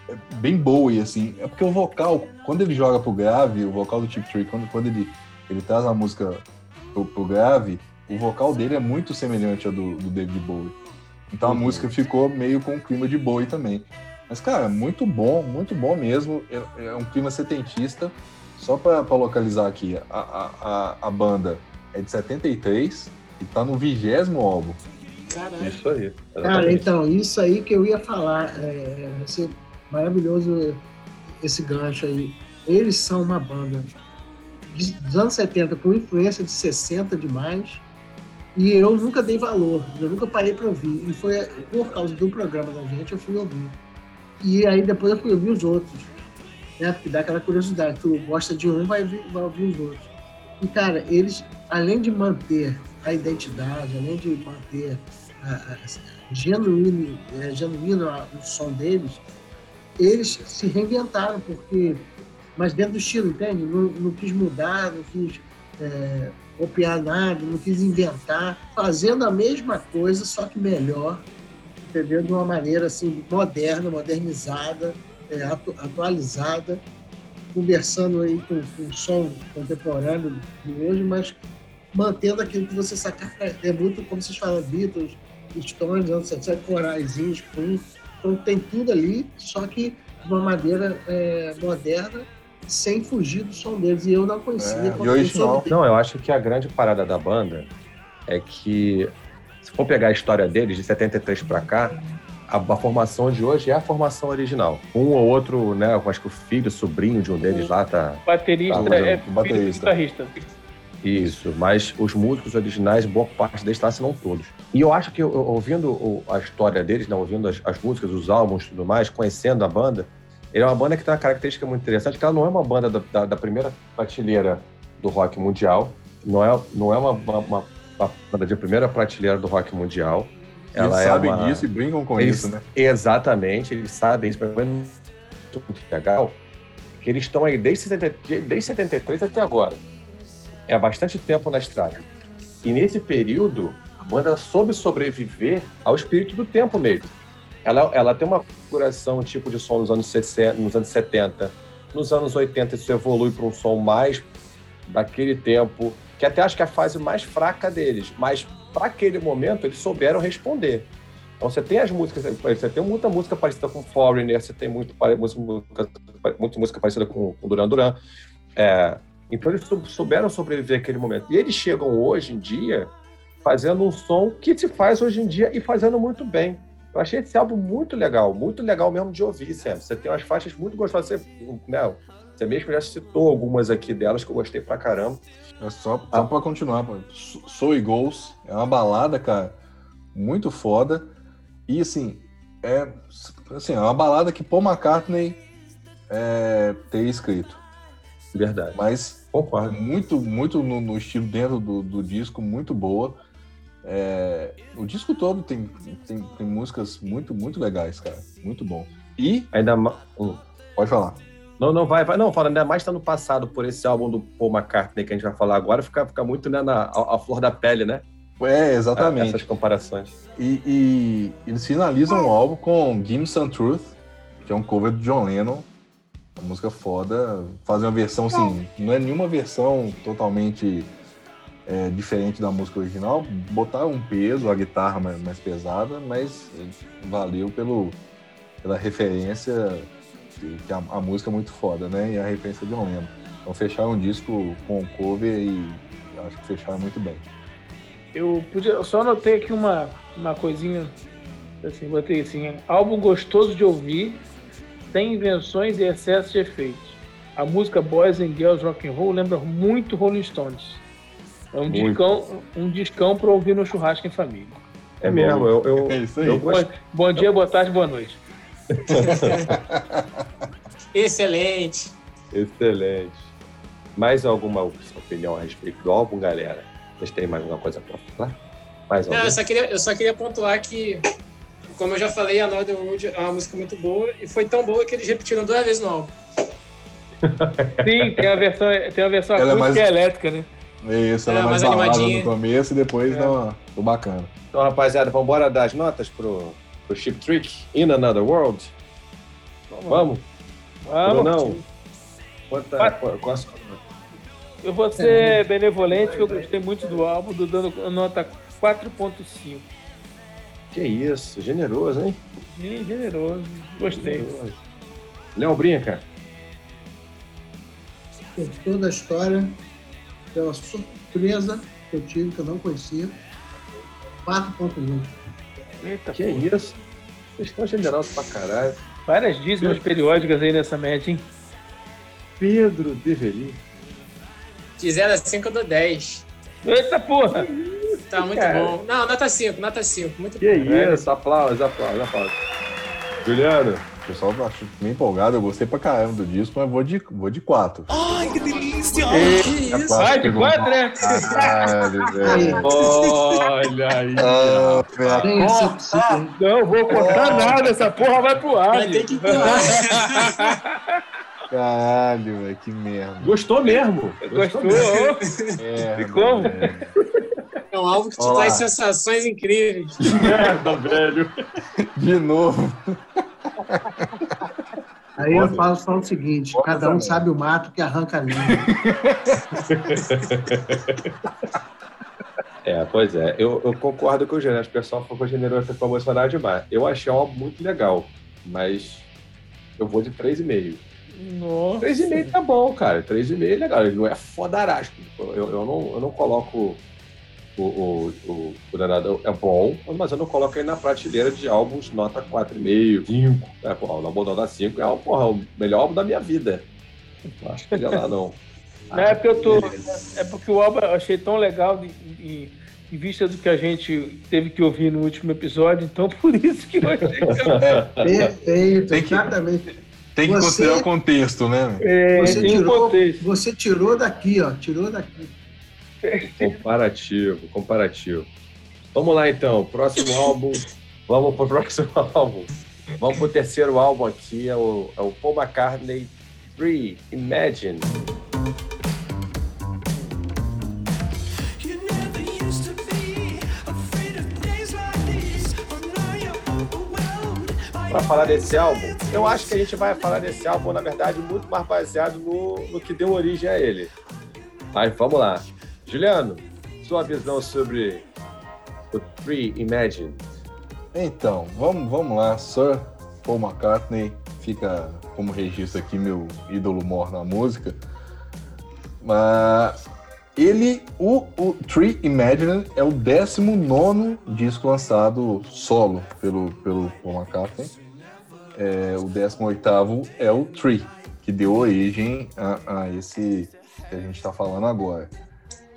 é bem boa, e assim, é porque o vocal, quando ele joga pro grave, o vocal do Chip Tree, quando, quando ele, ele traz a música pro, pro grave, o vocal dele é muito semelhante ao do, do David Bowie. Então a uhum. música ficou meio com o clima de Bowie também. Mas, cara, muito bom, muito bom mesmo. É, é um clima setentista. Só para localizar aqui, a, a, a, a banda é de 73 e tá no vigésimo álbum. Caralho. Isso aí. Cara, então, isso aí que eu ia falar. É, esse maravilhoso esse gancho aí. Eles são uma banda dos anos 70 com influência de 60 demais. E eu nunca dei valor, eu nunca parei para ouvir. E foi por causa do programa da gente eu fui ouvir. E aí depois eu fui ouvir os outros. Né? Porque dá aquela curiosidade. Tu gosta de um, vai, vai ouvir os outros. E, cara, eles, além de manter a identidade, além de manter a, a, genuíno, é, genuíno o som deles, eles se reinventaram, porque, mas dentro do estilo, entende? Não, não quis mudar, não quis é, copiar nada, não quis inventar, fazendo a mesma coisa, só que melhor, entendeu? De uma maneira assim, moderna, modernizada, é, atu atualizada conversando aí com, com o som contemporâneo de hoje, mas mantendo aquilo que você saca. É muito, como vocês falam, Beatles, Stones, anos 70, coraizinhos, Queen. Então tem tudo ali, só que de uma maneira é, moderna, sem fugir do som deles. E eu não conhecia. É, hoje não. não, eu acho que a grande parada da banda é que, se for pegar a história deles, de 73 para cá, a, a, formação de hoje é a formação original. Um ou outro, né? Eu acho que o filho, o sobrinho de um deles lá tá. Baterista tá é baterista. guitarrista. Isso, mas os músicos originais, boa parte deles tá, se não todos. E eu acho que ouvindo a história deles, né, ouvindo as, as músicas, os álbuns e tudo mais, conhecendo a banda, Ele é uma banda que tem uma característica muito interessante, que ela não é uma banda da, da, da primeira prateleira do rock mundial, não é, não é uma, uma, uma, uma banda de primeira prateleira do rock mundial. Eles Ela é sabem uma- disso e brincam com Eles- isso, né? Exatamente, eles sabem isso, é muito legal, que eles estão aí desde, 70 desde 73 até agora. É bastante tempo na estrada. E nesse período, a banda soube sobreviver ao espírito do tempo mesmo. Ela, ela tem uma configuração tipo de som nos anos, 60, nos anos 70. Nos anos 80 isso evolui para um som mais daquele tempo, que até acho que é a fase mais fraca deles. Mas para aquele momento eles souberam responder. Então você tem as músicas, você tem muita música parecida com Foreigner, você tem muito, música, muita música parecida com, Duran Duran. É, então eles sou- souberam sobreviver àquele momento. E eles chegam hoje em dia fazendo um som que se faz hoje em dia e fazendo muito bem. Eu achei esse álbum muito legal, muito legal mesmo de ouvir, sempre. Você tem umas faixas muito gostosas. Você, né, você mesmo já citou algumas aqui delas que eu gostei pra caramba. É só, Ah. só pra continuar, pô. Soul e Goals é uma balada, cara, muito foda. E assim, é, assim, é uma balada que Paul McCartney é, teria escrito. Verdade. Mas Concordo. muito, muito no, no estilo dentro do, do disco, muito boa. É, o disco todo tem, tem, tem músicas muito, muito legais, cara. Muito bom. E, Ainda mais. Hum. pode falar. Não, não, vai, vai. Não, falando ainda mais tá no passado por esse álbum do Paul McCartney que a gente vai falar agora, fica, fica muito né, na a, a flor da pele, né? É, exatamente. Essas comparações. E, e eles finalizam o álbum com Give Me Some Truth, que é um cover do John Lennon. Uma música foda. Fazem uma versão assim, não é nenhuma versão totalmente é, diferente da música original. Botaram um peso, a guitarra mais, mais pesada, mas valeu pelo, pela referência, que, que a, a música é muito foda, né? E a referência de John Lennon. Então fecharam um disco com cover e acho que fecharam muito bem. Eu, podia, eu só anotei aqui uma, uma coisinha, assim, botei assim, álbum gostoso de ouvir, sem invenções e excesso de efeitos. A música Boys and Girls Rock and Roll lembra muito Rolling Stones. É um Muito. discão, um discão para ouvir no churrasco em família. É mesmo, eu, eu, É isso aí. eu Bom, gosto. bom dia, boa tarde, boa noite. Excelente. Excelente. Mais alguma opinião a respeito do álbum, galera? Vocês têm mais alguma coisa pra falar? Mais Não, alguma? eu só, queria, eu só queria pontuar que, como eu já falei, a Northern Wood é uma música muito boa e foi tão boa que eles repetiram duas vezes no álbum. Sim, tem a versão, tem a versão Ela é acústica mais- e elétrica, né? Isso, ela É, é mais mais animadinha. no começo e depois É. dá uma, bacana. Então, rapaziada, vamos embora dar as notas pro, pro Chip Trick In Another World? Vamos? Vamos. Não. Quanto Vai. qual? Eu vou ser benevolente, que eu gostei muito do álbum, do dando nota 4.5. Que isso, generoso, hein? Sim, generoso. Gostei. Generoso. Léo brinca. Gostou da história, pela surpresa que eu tive, que eu não conhecia. 4.1. Eita, Que porra. isso? Vocês estão generosos pra caralho. Várias dízimas periódicas aí nessa média, hein? Pedro Deveri. De 0 a 5 eu dou 10. Eita porra! Tá muito Cara. bom. Não, nota 5, nota 5. Muito Que bom. isso? Aplausos, aplausos, aplausos. Juliano. O pessoal tá meio empolgado, eu gostei pra caramba do disco, mas vou de, vou de quatro. Que isso? Vai de quatro, né? Caralho, velho. Olha aí. Ah? Não vou contar nada, essa porra vai pro ar. Vai ter que pular. Caralho, velho, que merda. Gostou mesmo. Gostou? E como? velho. É um álbum que te Olá. traz sensações incríveis. Merda, velho. De novo. Aí eu falo só o seguinte: Bota cada um sabe o mato que arranca a linha. É, pois é. Eu, eu concordo com o Gênero. Acho que o pessoal ficou generoso para emocionar demais. Eu achei o álbum muito legal, mas eu vou de 3,5. Nossa. 3,5 tá bom, cara. 3,5 é legal. Ele não é fodarasco. Eu, eu, não, eu não coloco o, o, o, o Danado. É bom, mas eu não coloco ele na prateleira de álbuns nota 4,5, 5. É, porra, o Lambodão da 5 é o, porra, o melhor álbum da minha vida. Não acho que ele é lá, não. Não é porque eu tô. É porque o álbum eu achei tão legal de- de- em vista do que a gente teve que ouvir no último episódio, então por isso que eu achei que É, Perfeito, Tem que- exatamente. Tem que Você- considerar o contexto, né? É, Você tirou, contexto. você tirou daqui, ó. Tirou daqui. Comparativo, comparativo. Vamos lá então, próximo álbum. Vamos pro próximo álbum. Vamos pro terceiro álbum aqui, é o, é o Paul McCartney 3, Imagine. Para falar desse álbum, eu acho que a gente vai falar desse álbum, na verdade, muito mais baseado no, no que deu origem a ele. Mas vamos lá. Juliano, sua visão sobre o 3, Imagine. Então, vamos, vamos lá. Sir Paul McCartney fica como registro aqui meu ídolo mor na música. Mas ele, o, o Tree Imagine é o 19 disco lançado solo pelo, pelo Paul McCartney. É, o 18 é o Tree, que deu origem a, a esse que a gente está falando agora.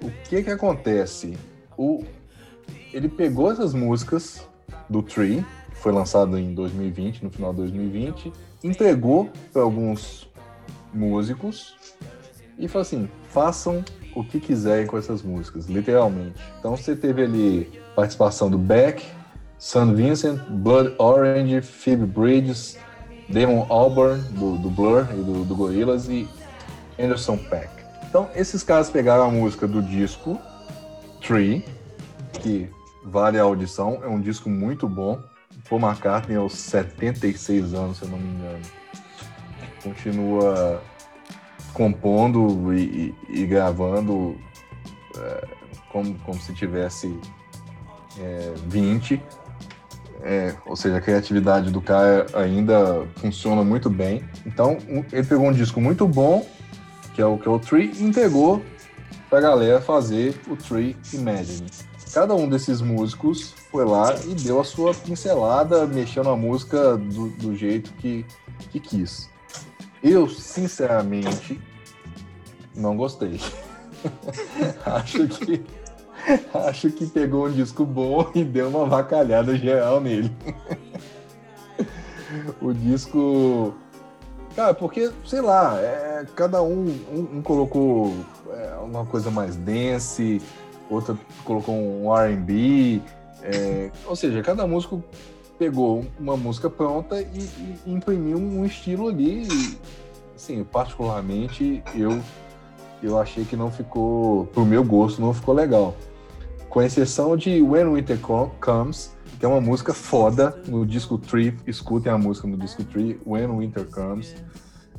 O que que acontece? O, ele pegou essas músicas do Tree, que foi lançado em 2020, no final de 2020, entregou para alguns músicos e falou assim: façam o que quiserem com essas músicas, literalmente. Então você teve ali participação do Beck, St. Vincent, Blood Orange, Phoebe Bridges, Damon Albarn, do, do Blur e do, do Gorillaz, e Anderson Peck. Então esses caras pegaram a música do disco Tree, que vale a audição, é um disco muito bom. Paul McCartney aos 76 anos, se eu não me engano. Continua compondo e, e- e gravando é, como, como se tivesse é, 20. É, ou seja, a criatividade do cara ainda funciona muito bem. Então, um- ele pegou um disco muito bom, que é o que é o Tree, entregou pra galera fazer o Tree Imagine. Cada um desses músicos foi lá e deu a sua pincelada, mexendo a música do, do jeito que, que quis. Eu, sinceramente, não gostei. acho que acho que pegou um disco bom e deu uma vacalhada geral nele. o disco Cara, porque, sei lá, é, cada um, um, um colocou é, uma coisa mais dance, outra colocou um R&B, é, ou seja, cada músico pegou uma música pronta e, e imprimiu um estilo ali. E, assim, particularmente, eu, eu achei que não ficou, pro meu gosto, não ficou legal. Com exceção de When Winter Co- Comes, que é uma música foda no disco Tree. Escutem a música no disco Tree, When Winter Comes.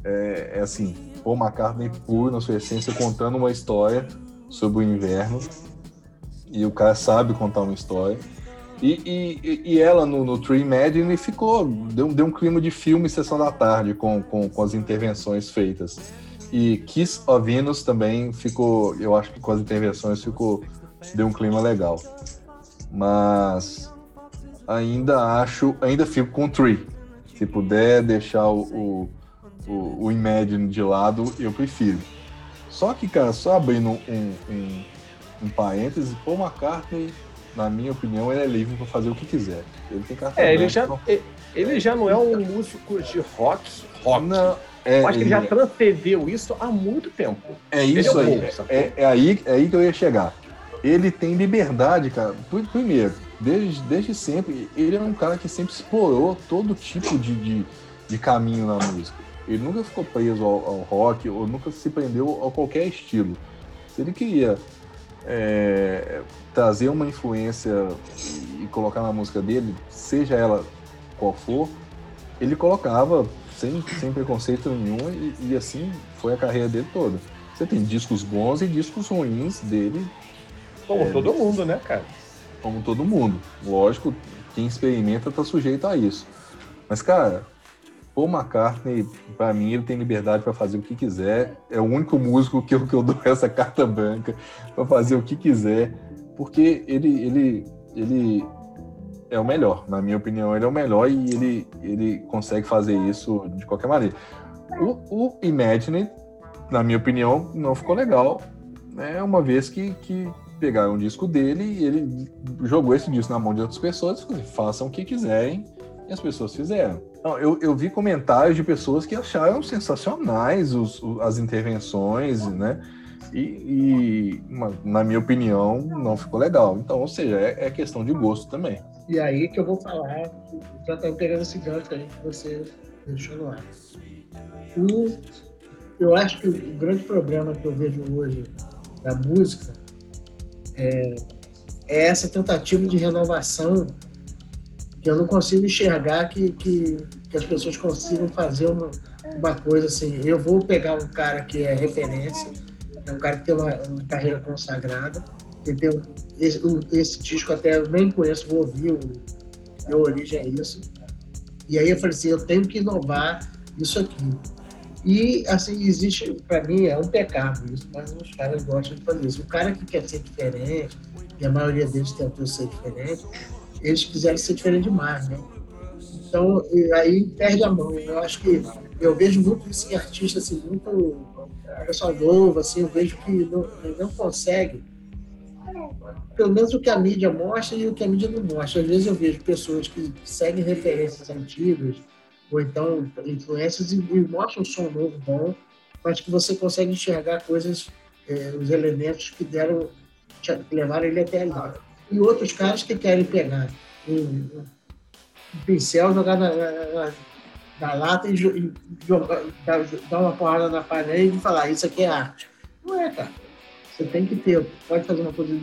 É, é assim, Paul McCartney puro na sua essência, contando uma história sobre o inverno. E o cara sabe contar uma história. E, e, e ela no, no Tree Imagine ficou, deu, deu um clima de filme Sessão da Tarde com, com, com as intervenções feitas. E Kiss of Venus também ficou, eu acho que com as intervenções ficou, deu um clima legal. Mas ainda acho, ainda fico com o Tree. Se puder deixar o, o, o, Imagine de lado, eu prefiro. Só que, cara, só abrindo um, um, um parêntese, Paul McCartney, na minha opinião, ele é livre para fazer o que quiser. Ele tem carta É, ele já, então- ele já não é um músico de rock, rock. Não, é, Eu acho que ele já ele- transcendeu isso há muito tempo. É isso é aí. É, é aí. É aí que eu ia chegar. Ele tem liberdade, cara. Pri- Primeiro, desde, desde sempre, ele é um cara que sempre explorou todo tipo de, de, de caminho na música. Ele nunca ficou preso ao, ao rock ou nunca se prendeu a qualquer estilo. Se ele queria é, trazer uma influência e colocar na música dele, seja ela qual for, ele colocava sem, sem preconceito nenhum e, e assim foi a carreira dele toda. Você tem discos bons e discos ruins dele, Como É, todo mundo, né, cara? como todo mundo. Lógico, quem experimenta tá sujeito a isso. Mas, cara, Paul McCartney, pra mim, ele tem liberdade para fazer o que quiser. É o único músico que eu, que eu dou essa carta branca para fazer o que quiser, porque ele, ele, ele é o melhor. Na minha opinião, ele é o melhor e ele, ele consegue fazer isso de qualquer maneira. O, o Imagine, na minha opinião, não ficou legal. É uma vez que, que pegaram um disco dele e ele jogou esse disco na mão de outras pessoas e falou, façam o que quiserem E as pessoas fizeram. Não, eu, eu vi comentários de pessoas que acharam sensacionais os, o- as intervenções, né? E, e, na minha opinião, não ficou legal. Então, ou seja, é, é questão de gosto também. E aí que eu vou falar, já estamos pegando esse gancho aí que você deixou no ar. O, eu acho que o grande problema que eu vejo hoje da música é, é essa tentativa de renovação que eu não consigo enxergar que, que, que as pessoas consigam fazer uma, uma coisa assim. Eu vou pegar um cara que é referência, é um cara que tem uma, uma carreira consagrada, que tem um- esse, o- esse disco até eu nem conheço, vou ouvir, o, a origem é isso. E aí eu falei assim, eu tenho que inovar isso aqui. E, assim, existe, para mim, é um pecado isso, mas os caras gostam de fazer isso. O cara que quer ser diferente, e a maioria deles tentou ser diferente, eles quiseram ser diferente demais, né? Então, aí perde a mão. Eu acho que eu vejo muito isso em assim, muito pessoal novo, assim, eu vejo que não, não consegue pelo menos o que a mídia mostra e o que a mídia não mostra. Às vezes eu vejo pessoas que seguem referências antigas, ou então influências, e, mostram um som novo bom, mas que você consegue enxergar coisas, eh, os elementos que deram, levaram ele até ali. E outros caras que querem pegar um, um- pincel, jogar na, na- na- na lata e, e jogar, dar, dar uma porrada na parede e falar, isso aqui é arte. Não é, cara. Você tem que ter, pode fazer uma coisa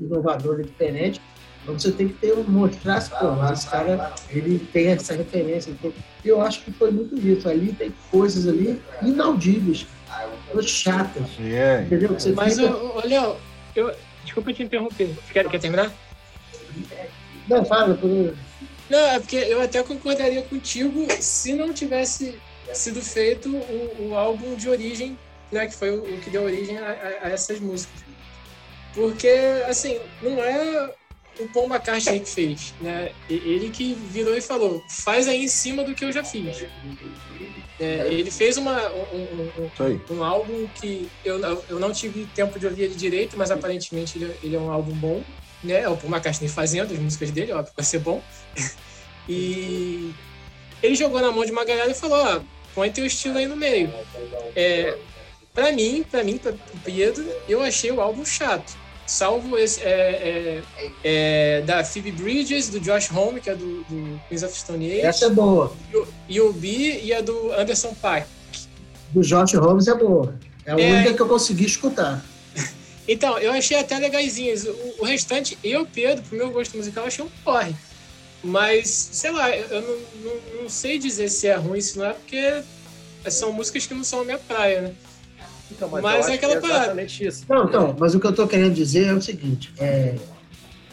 inovadora, diferente, mas você tem que ter, mostrar as coisas. Esse cara, ele tem essa referência. tem- Eu acho que foi muito isso. Ali tem coisas ali inaudíveis, coisas chatas, É, entendeu? Você Mas, fica- ô, Léo, eu, desculpa te interromper. Quer, quer terminar? Não, fala, por... Não, é porque eu até concordaria contigo se não tivesse sido feito o, o álbum de origem, né, que foi o, o que deu origem a, a- a essas músicas. Porque, assim, não é o Paul McCartney que fez, né? Ele que virou e falou, faz aí em cima do que eu já fiz. É, ele fez uma, um- um- um- um álbum que eu, não- eu não tive tempo de ouvir ele direito, mas aparentemente ele, ele é um álbum bom, né? É o Paul McCartney fazendo as músicas dele, óbvio, vai ser bom. E ele jogou na mão de uma galera e falou, ó, põe teu estilo aí no meio. É, pra mim, pra mim, pra, pro Pedro, eu achei o álbum chato. Salvo esse é, é, é, da Phoebe Bridges, do Josh Homme, que é do, do Queens of Stone Age, essa é boa. e o- B e a do Anderson Paak. Do Josh Holmes é boa. É a É. única que eu consegui escutar. Então, eu achei até legaisinhas. O, o restante, eu, Pedro, pro meu gosto musical, achei um porre. Mas, sei lá, eu eu não, não, não sei dizer se é ruim, se não é, porque são músicas que não são a minha praia, né? Então, Mas eu é aquela que parada. exatamente isso. Não, então, mas o que eu estou querendo dizer é o seguinte: é,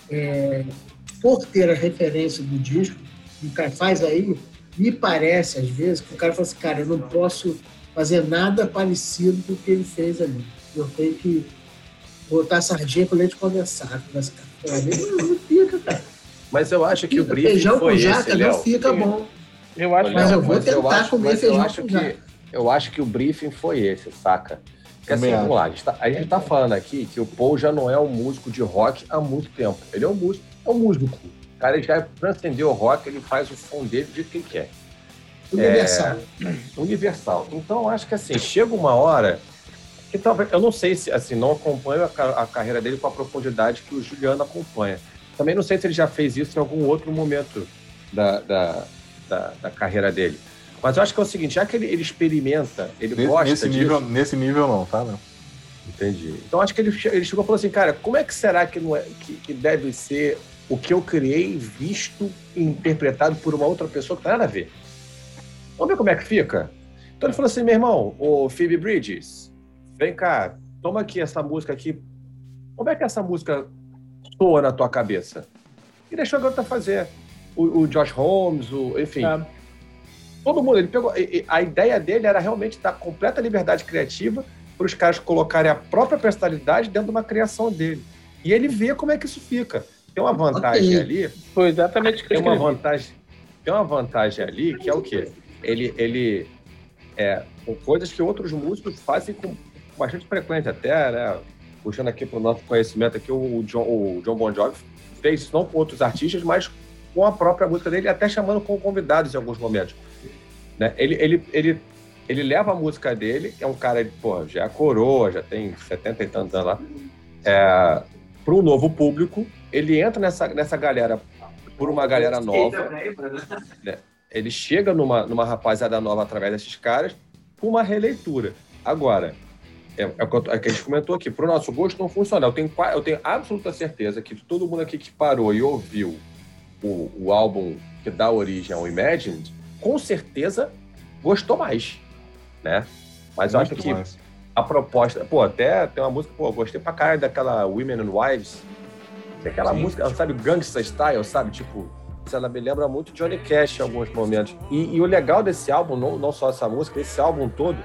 é, por ter a referência do disco, que o cara faz aí, me parece, às vezes, que o cara fala assim, cara, eu não posso fazer nada parecido com o que ele fez ali. Eu tenho que botar sardinha com leite condensado nessa café. Não fica, cara. Mas eu acho que o briefing Feijão com foi jaca esse, não Léo. fica bom. Eu acho Mas que eu vou Mas eu tentar acho- comer mas feijão com jaca. Eu acho que o briefing foi esse, saca? Porque assim, vamos lá, a gente, tá, a gente tá falando aqui que o Paul já não é um músico de rock há muito tempo. Ele é um músico, é um músico. O cara já transcendeu o rock, ele faz o som dele do jeito que ele quer. Universal. universal. Então, eu acho que assim, chega uma hora que talvez. Eu não sei se, assim, não acompanho a, a carreira dele com a profundidade que o Juliano acompanha. Também não sei se ele já fez isso em algum outro momento da, da, da, da carreira dele. Mas eu acho que é o seguinte, já que ele, ele experimenta, ele Nesse, gosta nesse disso. nível, nesse nível não, tá? Não. Entendi. Então acho que ele, ele chegou e falou assim, cara, como é que será que, não é, que, que deve ser o que eu criei visto e interpretado por uma outra pessoa que não tem nada a ver? Vamos ver como é que fica? Então ele falou assim, meu irmão, o Phoebe Bridges, vem cá, toma aqui essa música aqui. Como é que essa música soa na tua cabeça? E deixou a garota fazer. O, o Josh Holmes, o, enfim, Ah, todo mundo. Ele pegou. e- e A ideia dele era realmente dar completa liberdade criativa para os caras colocarem a própria personalidade dentro de uma criação dele. E ele vê como é que isso fica. Tem uma vantagem Ok. ali, foi exatamente o que tem eu uma escrevi. vantagem, tem uma vantagem ali que é o quê? Ele, ele é com coisas que outros músicos fazem com bastante frequência até, né? Puxando aqui para o nosso conhecimento aqui, o John, o John Bon Jovi fez isso não com outros artistas, mas com a própria música dele, até chamando com convidados em alguns momentos. Né? Ele, ele, ele, ele leva a música dele, que é um cara, pô, já é coroa, já tem 70 e tantos anos lá, é, para um novo público. Ele entra nessa, nessa galera por uma galera nova. né? Ele chega numa, numa rapaziada nova através desses caras com uma releitura. Agora, é, é o é o que a gente comentou aqui, pro nosso gosto não funciona. Eu tenho, eu tenho absoluta certeza que todo mundo aqui que parou e ouviu o, o álbum que dá origem ao Imagined, com certeza gostou mais, né? Mas eu acho que massa. a proposta. Pô, até tem uma música, pô, eu gostei pra caralho daquela Women and Wives. Aquela Sim. música, sabe, Gangsta Style, sabe? Tipo, ela me lembra muito Johnny Cash em alguns momentos. E, e o legal desse álbum, não, não só essa música, esse álbum todo,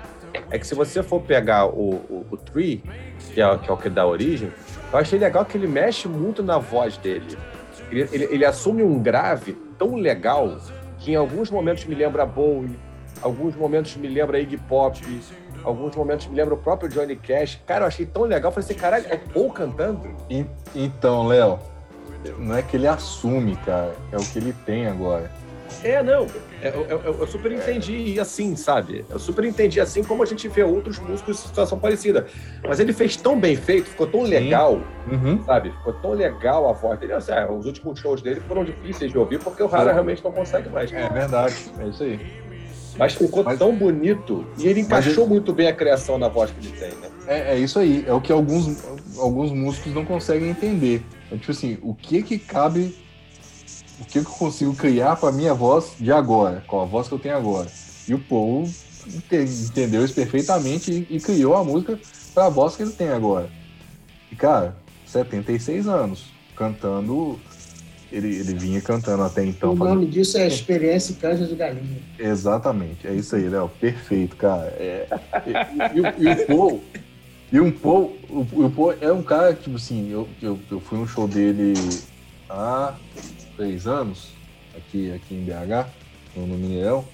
é que se você for pegar o, o, o Tree, que é, que é o que dá origem, eu achei legal que ele mexe muito na voz dele. Ele, ele, ele assume um grave tão legal que em alguns momentos me lembra Bowie, alguns momentos me lembra Iggy Pop, alguns momentos me lembra o próprio Johnny Cash. Cara, eu achei tão legal. Falei assim, caralho, é Paul cantando? En- Então, Léo, não é que ele assume, cara, é o que ele tem agora. É, não. Eu, eu- eu- eu super entendi assim, sabe? Eu super entendi assim como a gente vê outros músicos em situação parecida. Mas ele fez tão bem feito, ficou tão legal, Uhum. sabe? Ficou tão legal a voz dele. Assim, ah, os últimos shows dele foram difíceis de ouvir porque o Rara realmente não consegue mais. É verdade, é isso aí. Mas ficou Mas- tão bonito e ele encaixou muito bem a criação na voz que ele tem, né? É, é isso aí, é o que alguns, alguns músicos não conseguem entender. É tipo assim, o que que cabe, o que eu consigo criar pra minha voz de agora, com a voz que eu tenho agora. E o Paul ente- entendeu isso perfeitamente e, e criou a música pra voz que ele tem agora. E cara, 76 anos, cantando, ele, ele vinha cantando até então. o fazendo- nome disso é Experiência Canja de Galinha. Exatamente, é isso aí, Léo. Perfeito, cara. É, e, e o- e o Paul. E um Paul, o, o Paul é um cara tipo assim, eu, eu, eu fui no show dele há três anos, aqui, aqui em BH, no, Mineirão.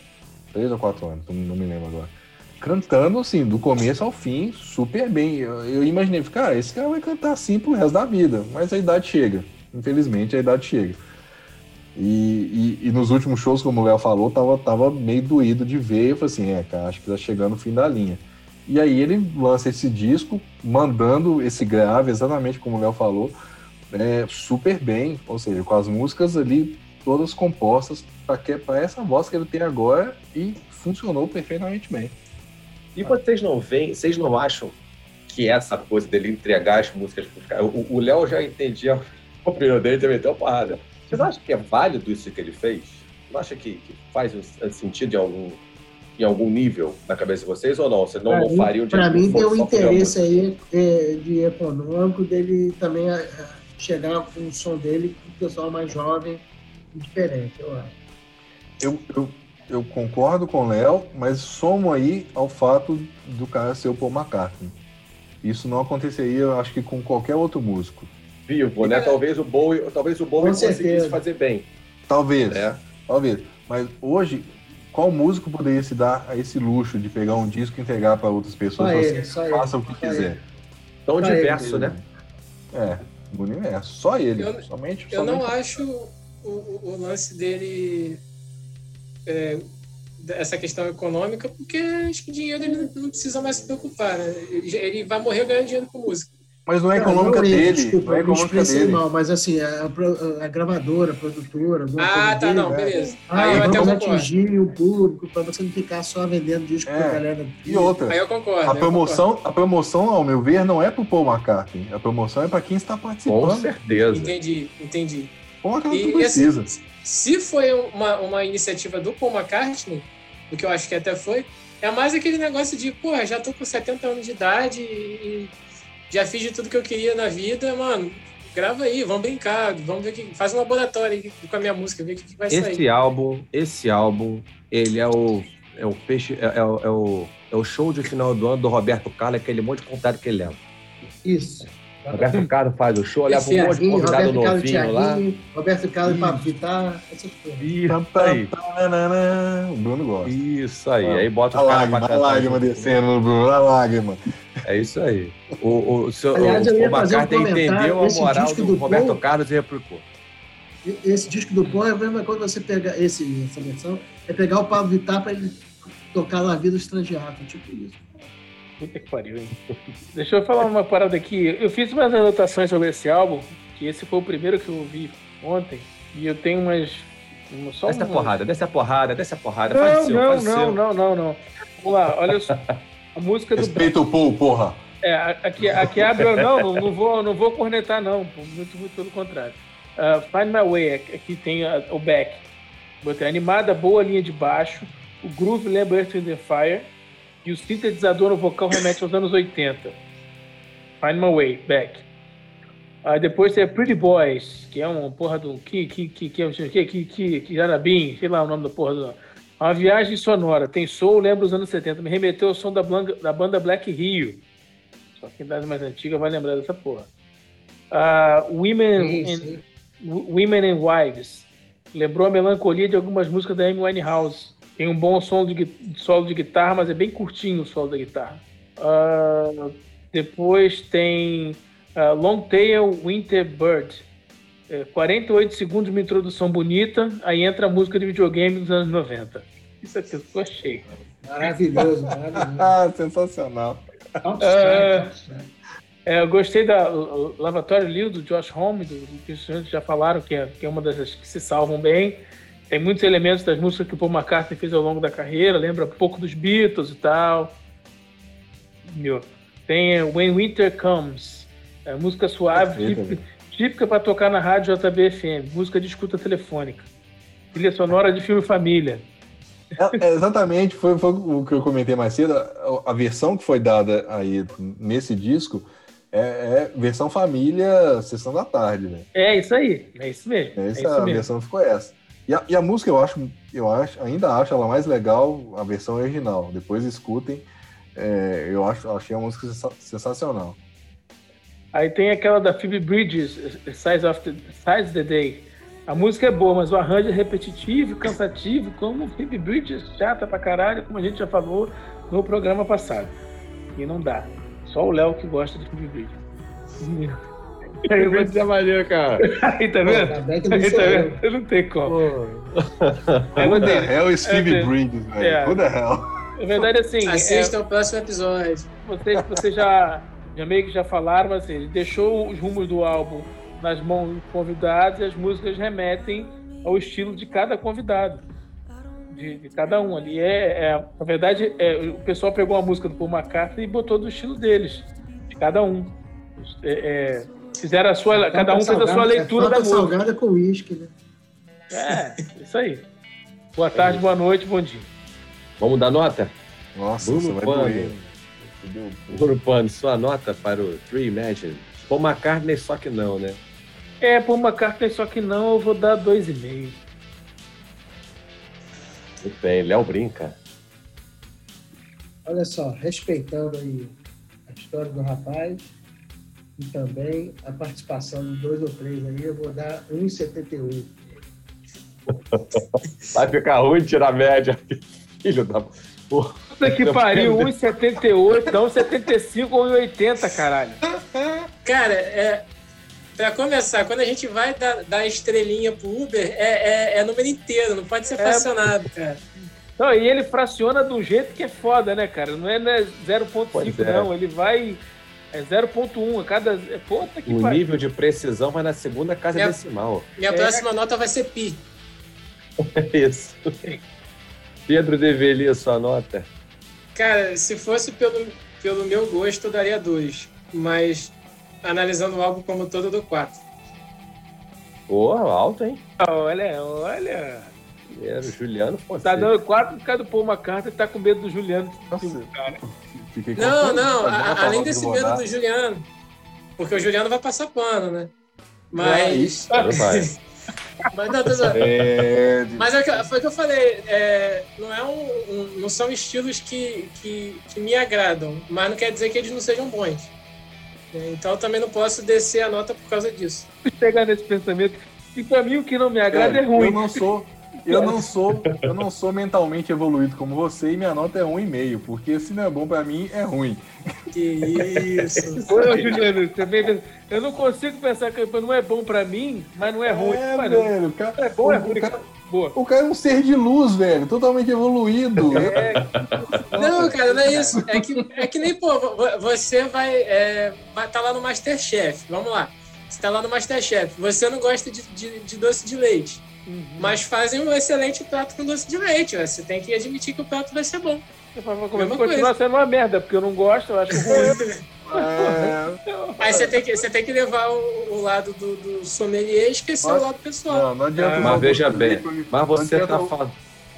Três ou quatro anos, não me lembro agora. Cantando, assim, do começo ao fim, super bem. Eu, eu imaginei, cara, esse cara vai cantar assim pro resto da vida, mas a idade chega. Infelizmente, a idade chega. E, e- e nos últimos shows, como o Léo falou, tava, tava meio doído de ver. Eu falei assim, é, cara, acho que tá chegando o fim da linha. E aí ele lança esse disco, mandando esse grave, exatamente como o Léo falou, é, super bem, ou seja, com as músicas ali todas compostas para essa voz que ele tem agora e funcionou perfeitamente bem. E vocês não veem, vocês não acham que essa coisa dele entregar as músicas caras. O Léo já entendia a opinião dele também a porrada. Vocês acham que é válido isso que ele fez? Não acha que, que faz sentido em algum, em algum nível na cabeça de vocês ou não? Vocês não, Pra não mim- fariam Pra mim tem um interesse aí é, de econômico dele também é, chegar com o som dele com o pessoal mais jovem e diferente, eu acho. Eu, eu, eu concordo com o Léo, mas somo aí ao fato do cara ser o Paul McCartney. Isso não aconteceria, eu acho que com qualquer outro músico. Vivo, né? Talvez o Bowie, talvez o Bowie conseguisse certeza. fazer bem. Talvez, Né? talvez. Mas hoje, qual músico poderia se dar a esse luxo de pegar um disco e entregar para outras pessoas? Só ele, assim, só ele. faça o que Só quiser. Tão Pra diverso, Ele- né? É, no universo. Só ele. Eu- somente, Eu não somente- acho o, o- lance dele. é, essa questão econômica, porque acho que dinheiro ele não- não precisa mais se preocupar, né? Ele, ele vai morrer ganhando dinheiro com música. Mas não é Não, econômica não ele, dele. Desculpa, não é econômica dele. mal, mas assim, a, pro- a gravadora, a produtora, Ah, tá, dele, não, né? beleza. Ah, Aí eu até concordo. atingir o público para você não ficar só vendendo disco É, pra galera. E outra, Aí eu concordo. a promoção, a promoção, ao meu ver, não é pro Paul McCartney. A promoção é para quem está Com participando. certeza. concordo. Entendi, entendi. Paul McCartney E, não assim, precisa. se foi uma, uma iniciativa do Paul McCartney, o que eu acho que até foi, é mais aquele negócio de, porra, já tô com 70 anos de idade e já fiz de tudo que eu queria na vida, mano. Grava aí, vamos brincar, vamos ver que. Faz um laboratório aí com a minha música, ver o que, que vai sair. Esse álbum, esse álbum, ele é o é o peixe é, é o, é o é o show de final do ano do Roberto Carlos, aquele monte de convidado que ele leva. Isso. Roberto Carlos faz o show, leva um Esse monte de convidado Roberto Carlos novinho lá. Thiaguinho, Roberto Carlos Isso. Pablo Vittar, essas coisas. Isso aí. Tananã, O Bruno gosta. Isso aí. Ah, Aí bota A o cara lágrima, pra a lágrima descendo no Bruno, a lágrima. É isso aí. O, o, seu, Aliás, o fazer um entendeu a moral do, do Roberto Paul. Carlos e replicou. Esse disco do Paul é a mesma coisa você pegar esse, essa versão, é pegar o Pablo Vittar para ele tocar La Vida Estrangeata, tipo isso. Puta que pariu, hein? Deixa eu falar uma parada aqui. Eu fiz umas anotações sobre esse álbum, que esse foi o primeiro que eu ouvi ontem, e eu tenho umas. uma- Só Desce a umas- porrada, desce a porrada, desce a porrada. faz o Não, seu, não, faz o não, seu. não, não, não. Vamos lá, olha só. A música do. Respeita o Paul, porra. É, aqui, aqui abre. Não, não, não vou, não vou cornetar, não. Muito, muito pelo contrário. Ah, Find My Way, aqui tem a- o back. Botei animada, boa linha de baixo. O groove lembra Earth and the Fire. E o sintetizador no vocal remete aos anos 80. Find My Way, back. Aí depois tem a Pretty Boys, que é uma porra do. Que, que, que, que, que, que, que, que Jarabim, sei lá o nome da porra do. Uma viagem sonora. Tem soul, lembra os anos 70. Me remeteu ao som da, blanca- da banda Black Rio. Só que idade mais antiga vai lembrar dessa porra. Ah, Women, and. Women and Wives. Lembrou a melancolia de algumas músicas da Amy Winehouse. Tem um bom som de, solo de guitarra, mas é bem curtinho o solo da guitarra. Ah, depois tem ah, Long Tail Winter Bird. É, 48 segundos de uma introdução bonita, aí entra a música de videogame dos anos 90. Isso aqui eu gostei. Maravilhoso, maravilhoso. Ah, sensacional. É. Outstyle, É, eu gostei da o- o Lavatório Liu, do Josh Homme, do, do que os senhores já falaram, que é, que é uma das que se salvam bem. Tem muitos elementos das músicas que o Paul McCartney fez ao longo da carreira, lembra um pouco dos Beatles e tal. Meu. Tem é, When Winter Comes, é, música suave, típica, típica para tocar na rádio JBFM, música de escuta telefônica. Trilha sonora de filme família. É, é, exatamente, foi, foi o que eu comentei mais cedo. A, a versão que foi dada aí nesse disco é, é versão família, sessão da tarde, né? É isso aí, é isso mesmo. É Essa isso a mesmo. versão ficou essa. E a, e a música eu acho, eu acho, ainda acho ela mais legal a versão original. Depois escutem. É, eu acho, achei a música sensa- sensacional. Aí tem aquela da Phoebe Bridges, Size of the, Size the Day. A música é boa, mas o arranjo é repetitivo, cansativo, como Phoebe Bridges, chata pra caralho, como a gente já falou no programa passado. E não dá. Só o Léo que gosta de Phoebe Bridges. Aí, Vai dizer maneiro, cara. aí tá vendo? não Aí tá eu. vendo? Não tem como. The tem. hell is Phoebe É, Bridges, velho? é. Who the hell? Na verdade, assim, é, Assista o próximo episódio. vocês, vocês já, já meio que já falaram, mas assim, ele deixou os rumos do álbum nas mãos dos convidados e as músicas remetem ao estilo de cada convidado, de, de cada um ali. É, é- na verdade, é, o pessoal pegou a música do Paul McCartney e botou do estilo deles, de cada um. É, é, fizeram a sua, cada um fez a sua leitura é da música. salgada com uísque, né? É, isso aí. Boa tarde, boa noite, bom dia. Vamos dar nota? Nossa, Bruno vai Pano. doer. Fudeu. Bruno Pano, sua nota para o Tree Imagine. Paul McCartney, só que não, né? É, Paul McCartney, só que não, eu vou dar dois e meio. Muito bem, Léo brinca. Olha só, respeitando aí a história do rapaz e também a participação de dois ou três aí, eu vou dar 1,78. Vai ficar ruim tirar a média. Filho da. Porra. Puta que pariu, 1,78, não 75 ou 1,80, caralho. Cara, é, pra começar, quando a gente vai dar, dar estrelinha pro Uber, é, é, é número inteiro, não pode ser É. fracionado, cara. Não, e ele fraciona do jeito que é foda, né, cara? Não é, né, 0,5, Pois é. não. Ele vai. É 0,1 a cada. é, Puta que O pariu. nível de precisão vai na segunda casa É. decimal. Minha É. próxima nota vai ser pi. É isso. Pedro Develi, sua nota. Cara, se fosse pelo, pelo meu gosto, eu daria dois. Mas analisando o álbum como um todo, dou quatro. Pô, alto, hein? Olha, olha. Era o Juliano Tá Fonseca. dando 4 por causa do Paul McCartney e tá com medo do Juliano. Nossa. Cara. Não, não, a- além desse do medo Rodar. do Juliano. Porque o Juliano vai passar pano, né? É Mas. isso. Não vai. Mas, não, tô. É, Mas é que- foi o que eu falei, é, não, é um, um- não são estilos que, que, que me agradam, mas não quer dizer que eles não sejam bons. É, Então eu também não posso descer a nota por causa disso. Chegar nesse pensamento. E pra mim o que não me agrada é, Eu ruim. não sou. Eu não sou, eu não sou mentalmente evoluído como você e minha nota é 1,5, porque se não é bom pra mim, é ruim. que isso. Ô, Juliano, também, eu não consigo pensar que não é bom pra mim, mas não é ruim. É, Mas velho. o cara- é bom, é ruim. cara- Boa. O cara é um ser de luz, velho. Totalmente evoluído. É, Não, cara, não é isso. É que, é que nem, pô, vo- você vai estar vai tá lá no Masterchef. Vamos lá. Você tá lá no Masterchef. Você não gosta de, de, de doce de leite. Uhum. Mas fazem um excelente prato com doce de leite. Você tem que admitir que o prato vai ser bom. Vai Mesma continuar coisa. sendo uma merda, porque eu não gosto, eu acho ruim. É, Aí você tem que, você tem que levar o, o lado do, do sommelier e esquecer Mas- o lado pessoal. não, não adianta Ah, usar Mas o veja doce de bem, me- mas você não tá falando.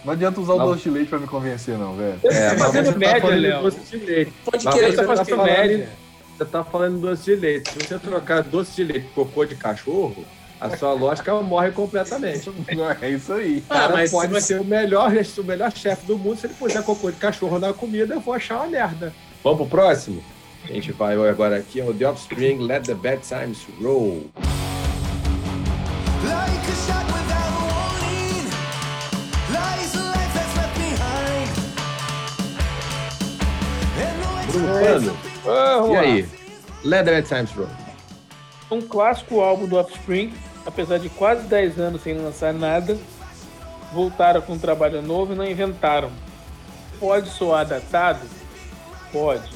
Não adianta usar o Não. doce de leite pra me convencer, não, velho. É, mas fazendo você tá média, de Léo. doce de leite. Pode Mas querer, você tá tá falando, média. você tá falando doce de leite. Se você trocar doce de leite por cocô de cachorro, a sua lógica morre completamente. É isso aí. Ah, cara mas se pode você- ser o melhor, o melhor chefe do mundo. Se ele puser cocô de cachorro na comida, eu vou achar uma merda. Vamos pro próximo? A gente vai agora aqui ao The Offspring, Let the Bad Times Roll. Like a shot without a warning, lies a life that's left behind. And no way to Bruno Pano, Vamos e aí? Let the Bad Times Roll. Um clássico álbum do Offspring, apesar de quase 10 anos sem lançar nada, voltaram com um trabalho novo e não inventaram. Pode soar datado? Pode.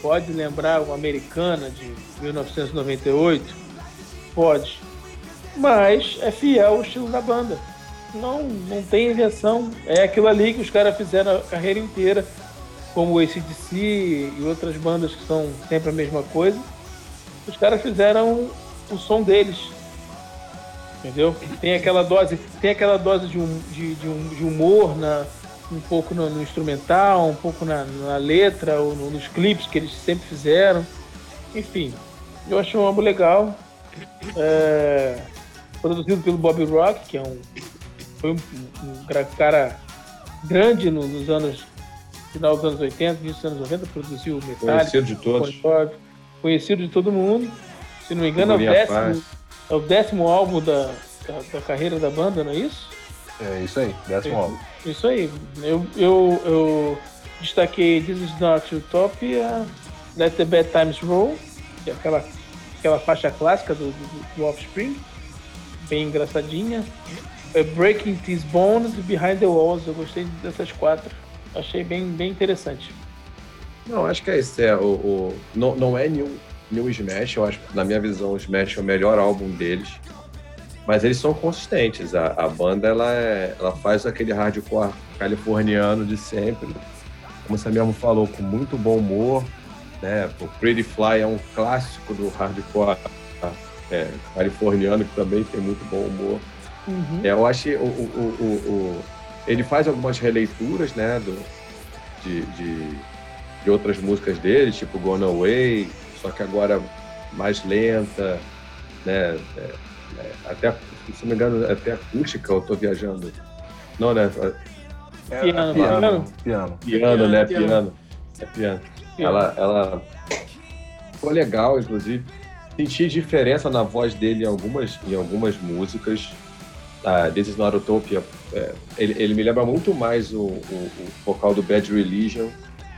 Pode lembrar uma americana de 1998? Pode. Mas é fiel ao estilo da banda. Não, não tem invenção. É aquilo ali que os caras fizeram a carreira inteira, como o ACDC e outras bandas que são sempre a mesma coisa os caras fizeram o som deles. Entendeu? Tem aquela dose, tem aquela dose de, um, de, de, um, de humor na, um pouco no, no instrumental, um pouco na, na letra, ou no- nos clipes que eles sempre fizeram. Enfim, eu achei um álbum legal. É, produzido pelo Bob Rock, que é um, foi um, um cara grande no- nos anos final dos anos 80, início dos anos 90, produziu Metallica, Conhecido de todos. Conhecido de todo mundo. Se não me engano, é o décimo, é o décimo álbum da, da, da carreira da banda, não é isso? É isso aí, décimo álbum. Isso aí. Eu, eu, eu destaquei This Is Not Utopia, Let the Bad Times Roll, que é aquela, aquela faixa clássica do, do, do Offspring, bem engraçadinha. É Breaking These Bones e Behind the Walls, eu gostei dessas quatro. Achei bem, bem interessante. Não, acho que é isso. É, o, o- não, não é New, New Smash, eu acho na minha visão, o Smash é o melhor álbum deles. Mas eles são consistentes. A, a banda ela, é- ela faz aquele hardcore californiano de sempre. Como você mesmo falou, com muito bom humor. Né? O Pretty Fly é um clássico do hardcore é, californiano que também tem muito bom humor. É, eu acho que o, o, o, o- o- ele faz algumas releituras, né, do, de, de, de outras músicas dele, tipo Gone Away, só que agora mais lenta, né, é, é, até, se não me engano, até acústica, eu tô viajando. Não, né, É, Piano, é piano, piano. piano. piano, né, piano. piano. É piano. Ela, ela ficou legal, inclusive. Senti diferença na voz dele em algumas, em algumas músicas. Ah, This is Not Utopia. é, ele, ele me lembra muito mais o, o- o vocal do Bad Religion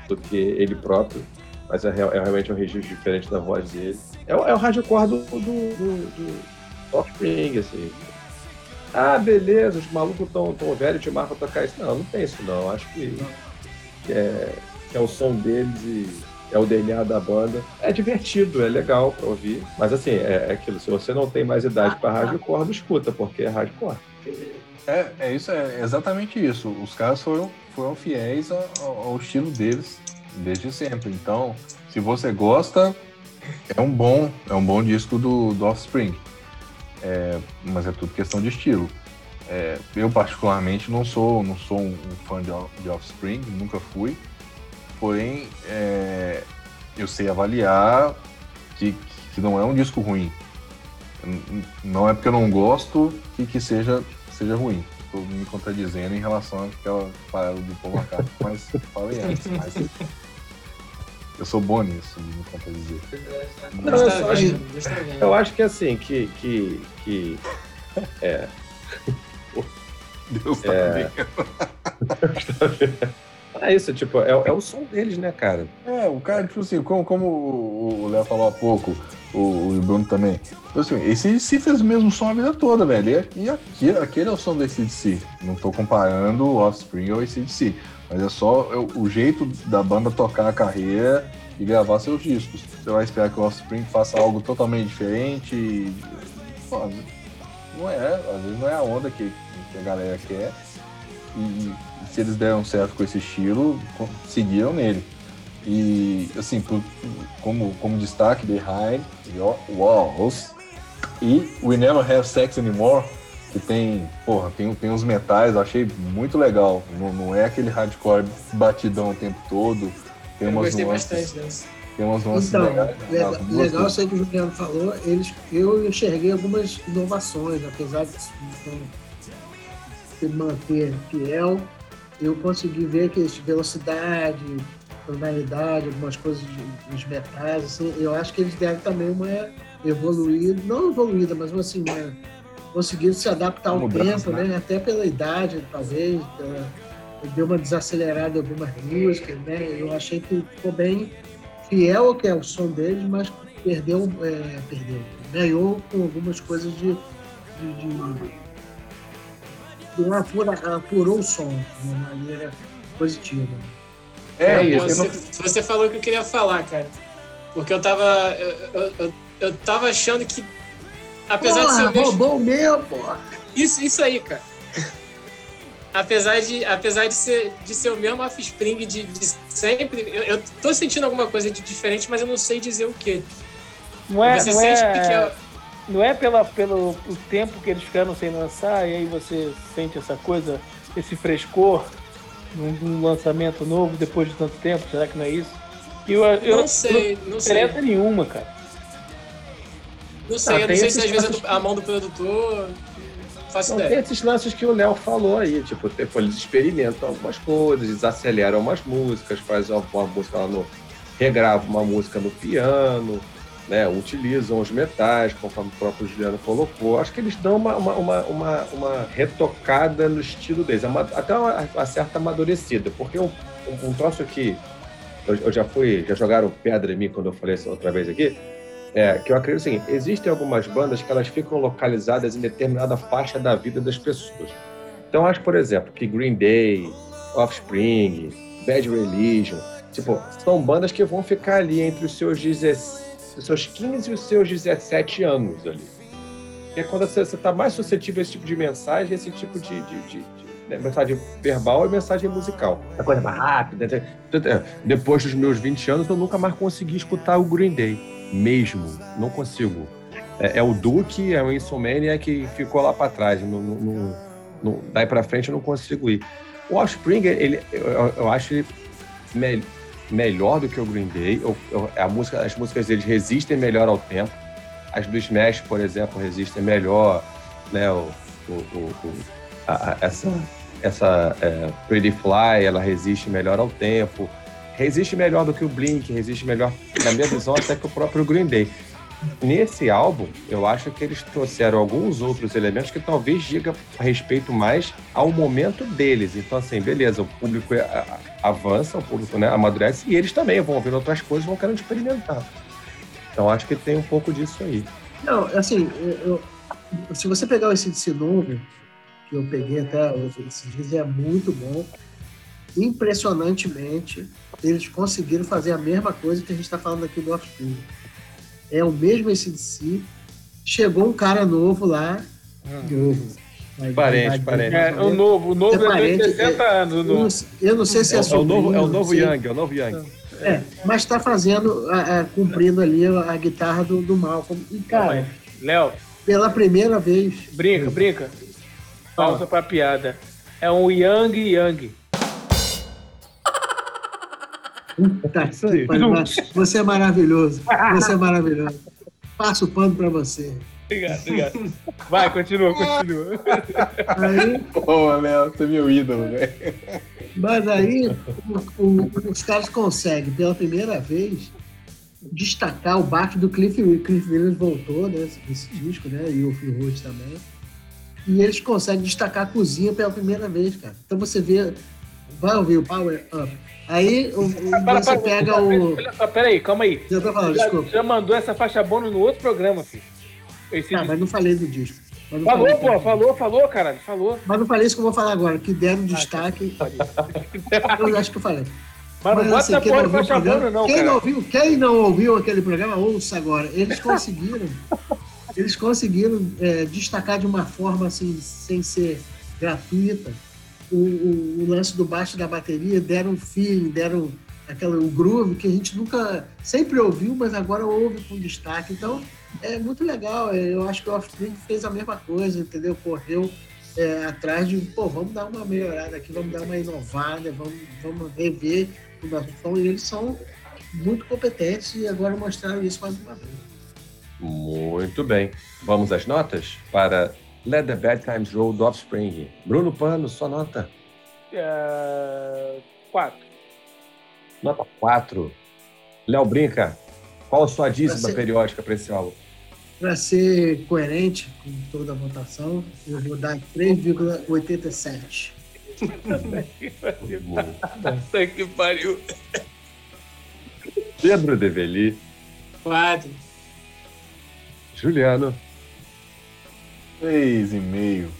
do que ele próprio. Mas é, é realmente um registro diferente da voz dele. É, é o hardcore do, do, do, do Offspring, assim. Ah, beleza, os malucos estão tão velhos de marca tocar isso. Não, não tem isso não. Acho que, que é, que é o som deles e é o DNA da banda. É divertido, é legal pra ouvir. Mas assim, é, é aquilo. Se você não tem mais idade pra hardcore, não escuta, porque é hardcore. É, é isso, é exatamente isso. Os caras foram, foram fiéis ao, ao estilo deles desde sempre. Então, se você gosta, é um bom, é um bom disco do, do Offspring. É, mas é tudo questão de estilo. É, eu particularmente não sou, não sou um, fã de, de Offspring, nunca fui. Porém, é, eu sei avaliar que, que não é um disco ruim. Não é porque eu não gosto que, que seja, seja ruim. Estou me contradizendo em relação àquela parada do Paul McCartney, mas falei antes. Mas eu sou bom nisso, de me contradizer. Não, eu só acho-. Eu acho que assim, que. que, que Deus tá É. vendo. É isso, tipo, é, é o som deles, né, cara? É, o cara, tipo assim, como, como o Léo falou há pouco, o, o Bruno também. Tipo assim, esse se fez o mesmo som a vida toda, velho. E, e aquele, aquele é o som do ACDC. Não tô comparando o Offspring ao ACDC. Mas é só o, jeito da banda tocar a carreira e gravar seus discos. Você vai esperar que o Offspring faça algo totalmente diferente. Pô, não é, às vezes não é a onda que, que a galera quer. E, se eles deram certo com esse estilo, seguiram nele. E, assim, por- como, como destaque, Behind Walls e We Never Have Sex Anymore, que tem, porra, tem, tem uns metais, eu achei muito legal. Não, não é aquele hardcore batidão o tempo todo. Tem Eu umas gostei nuances, bastante dessa. tem umas nuances Então, legais. legal, nas duas legal isso aí que o Juliano falou. Eles, eu enxerguei algumas inovações, apesar de se manter fiel, eu consegui ver que esse velocidade, tonalidade, algumas coisas de- dos metais, assim, eu acho que eles deram também uma evoluída, não evoluída, mas assim, uma, conseguiram se adaptar ao Mudança, tempo, né? Até pela idade, talvez, pela- deu uma desacelerada em algumas músicas, né? Eu achei que ficou bem fiel ao que é o som deles, mas perdeu, é, perdeu, ganhou com algumas coisas de, de, de, de uma apura, apurou o som de uma maneira positiva. É, Pô, isso. você, não- você falou o que eu queria falar, cara. Porque eu tava. Eu, eu, eu, eu tava achando que. Apesar de ser Porra, o mesmo. roubou o meu, porra! Isso, isso aí, cara. Apesar de, apesar de, ser, de ser o mesmo offspring de, de sempre, eu, eu tô sentindo alguma coisa de diferente, mas eu não sei dizer o quê. Não é, Você não sente é, que é. não é pela, pelo o tempo que eles ficaram sem lançar, e aí você sente essa coisa, esse frescor num, num lançamento novo depois de tanto tempo? Será que não é isso? Eu, eu, Não sei, não Não sei. nenhuma, cara. Não sei, Ah, eu não tem sei se às vezes do- a mão do produtor. Não faço Não, tem ideia. esses lances que o Léo falou aí, tipo, eles experimentam algumas coisas, eles aceleram umas músicas, fazem uma, música lá no. regravam uma música no piano, né? Utilizam os metais, conforme o próprio Juliano colocou. Acho que eles dão uma, uma, uma, uma, uma retocada no estilo deles, é até uma, uma certa amadurecida, porque um, um, um troço que eu, eu já fui, já jogaram pedra em mim quando eu falei isso outra vez aqui, é, que eu acredito assim, existem algumas bandas que elas ficam localizadas em determinada faixa da vida das pessoas. Então, acho, por exemplo, que Green Day, Offspring, Bad Religion, tipo, são bandas que vão ficar ali entre os seus, 16, os seus 15 e os seus 17 anos ali. Que é quando você está mais suscetível a esse tipo de mensagem, esse tipo de, de- de- de, né, mensagem verbal e mensagem musical. A coisa mais rápida. né? Depois dos meus 20 anos, eu nunca mais consegui escutar o Green Day mesmo. Não consigo. É, é o Duke, é o Insomnia que ficou lá para trás. Não, não- não- daí para frente eu não consigo ir. O Offspring, ele, eu, eu acho ele me- melhor do que o Green Day. Eu- eu- a música, as músicas deles resistem melhor ao tempo. As do Smash, por exemplo, resistem melhor. Né, o- o- o- a- a- essa essa é, Pretty Fly, ela resiste melhor ao tempo resiste melhor do que o Blink, resiste melhor, na minha visão, até que o próprio Green Day. Nesse álbum, eu acho que eles trouxeram alguns outros elementos que talvez diga respeito mais ao momento deles. Então, assim, beleza, o público é- avança, o público né, amadurece, e eles também vão ouvindo outras coisas vão querendo experimentar. Então, acho que tem um pouco disso aí. Não, assim, eu- eu- se você pegar esse desse novo, que eu peguei até esses dias, é muito bom. Impressionantemente, eles conseguiram fazer a mesma coisa que a gente está falando aqui do Offspring. É o mesmo ACDC. Chegou um cara novo lá. Novo. Vai- Parente, vai- parente. É, o novo, o novo É é, de parente, 60 anos. Eu não, sei- eu não sei se é, É, o- é o novo, é o sobrinho, novo. Young, é o novo Young. É, mas está fazendo, a- a- cumprindo ali a, a guitarra do, do Malcolm. E, cara, Léo, pela primeira vez. brinca, brinca. Pausa pra piada. É um Yang Yang. Tá, Isso aí. Você é maravilhoso. Você é maravilhoso. Passo o pano para você. Obrigado, obrigado. Vai, continua, continua. Aí, Pô, Léo, você é meu ídolo, velho. mas aí o- o- os caras conseguem, pela primeira vez, destacar o baque do Cliff Williams. Cliff Williams voltou né, nesse disco, né? E o Phil Root também. E eles conseguem destacar a cozinha pela primeira vez, cara. Então você vê vai ouvir o Power Up. Aí o- o- Para, você para, pega para, o. Só, peraí, calma aí. Já tô falando, Já, mandou essa faixa bônus no outro programa, filho. Esse Ah, mas não falei do disco. Não Falou, pô, falou, falou, caralho, falou. Mas não falei isso que eu vou falar agora, que deram destaque. Eu acho que eu falei. Mas não bota assim, quem de ouviu programa- bônus, não, quem cara. Não ouviu, quem não ouviu aquele programa, ouça agora. Eles conseguiram. eles conseguiram é, destacar de uma forma assim, sem ser gratuita, o, o- o lance do baixo da bateria, deram um feeling, deram aquela, o groove que a gente nunca sempre ouviu, mas agora ouve com destaque. Então é muito legal. é, Eu acho que o Offspring fez a mesma coisa, entendeu? Correu é, atrás de, pô, vamos dar uma melhorada aqui, vamos dar uma inovada, vamos, vamos rever o nosso som. E eles são muito competentes e agora mostraram isso mais uma vez. Muito bem. Vamos às notas para Let the Bad Times Roll do Offspring. Bruno Pano, sua nota. É, Quatro. Nota 4. Léo Brinca, qual a sua dízima ser- periódica para esse álbum? Para ser coerente com toda a votação, eu vou dar 3,87. Puta que pariu. Pedro Develi, Quatro. Juliano, Três e meio.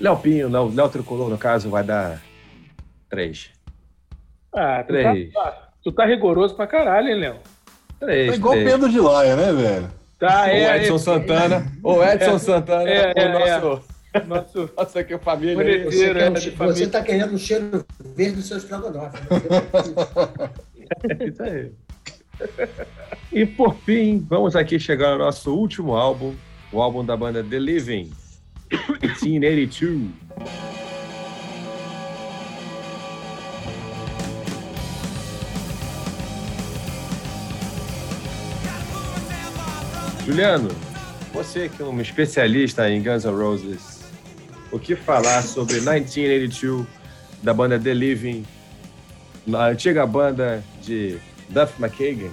Léo Pinho, Léo, Léo Tricolor, no caso, vai dar 3. Ah, tu Três. tá, tu tá rigoroso pra caralho, hein, Léo? 3. É igual o Pedro de Laia, né, velho? Tá, o é. Edson Santana. O Edson Santana, É, é, o nosso, é. Nosso nossa que família. Você, Cheiro, quer, você família. tá querendo o cheiro verde do seu estrogonofe. É isso aí. E por fim, vamos aqui chegar ao nosso último álbum, o álbum da banda The Living, 1882. Juliano, você que é um especialista em Guns N' Roses, o que falar sobre 1982 da banda The Living, na antiga banda de Duff McKagan?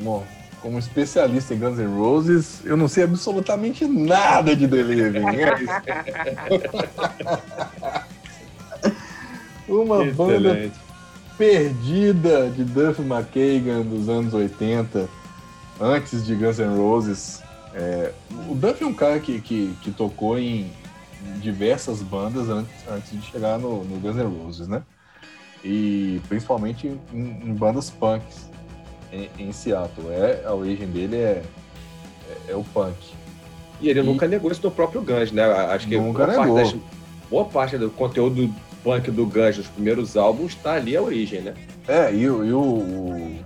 Bom, como especialista em Guns N' Roses, eu não sei absolutamente nada de The Living. É. Uma banda perdida de Duff McKagan dos anos 80, antes de Guns N' Roses. É, o Duff é um cara que, que, que tocou em diversas bandas antes, antes de chegar no, no Guns N' Roses, né? E principalmente em, em bandas punks em, em Seattle. É, a origem dele é, é, é o punk. E ele E- nunca negou isso no próprio Guns, né? Acho que Nunca boa, parte negou. das- boa parte do conteúdo punk do Guns nos primeiros álbuns está ali a origem, né? É, e, o- e o, o,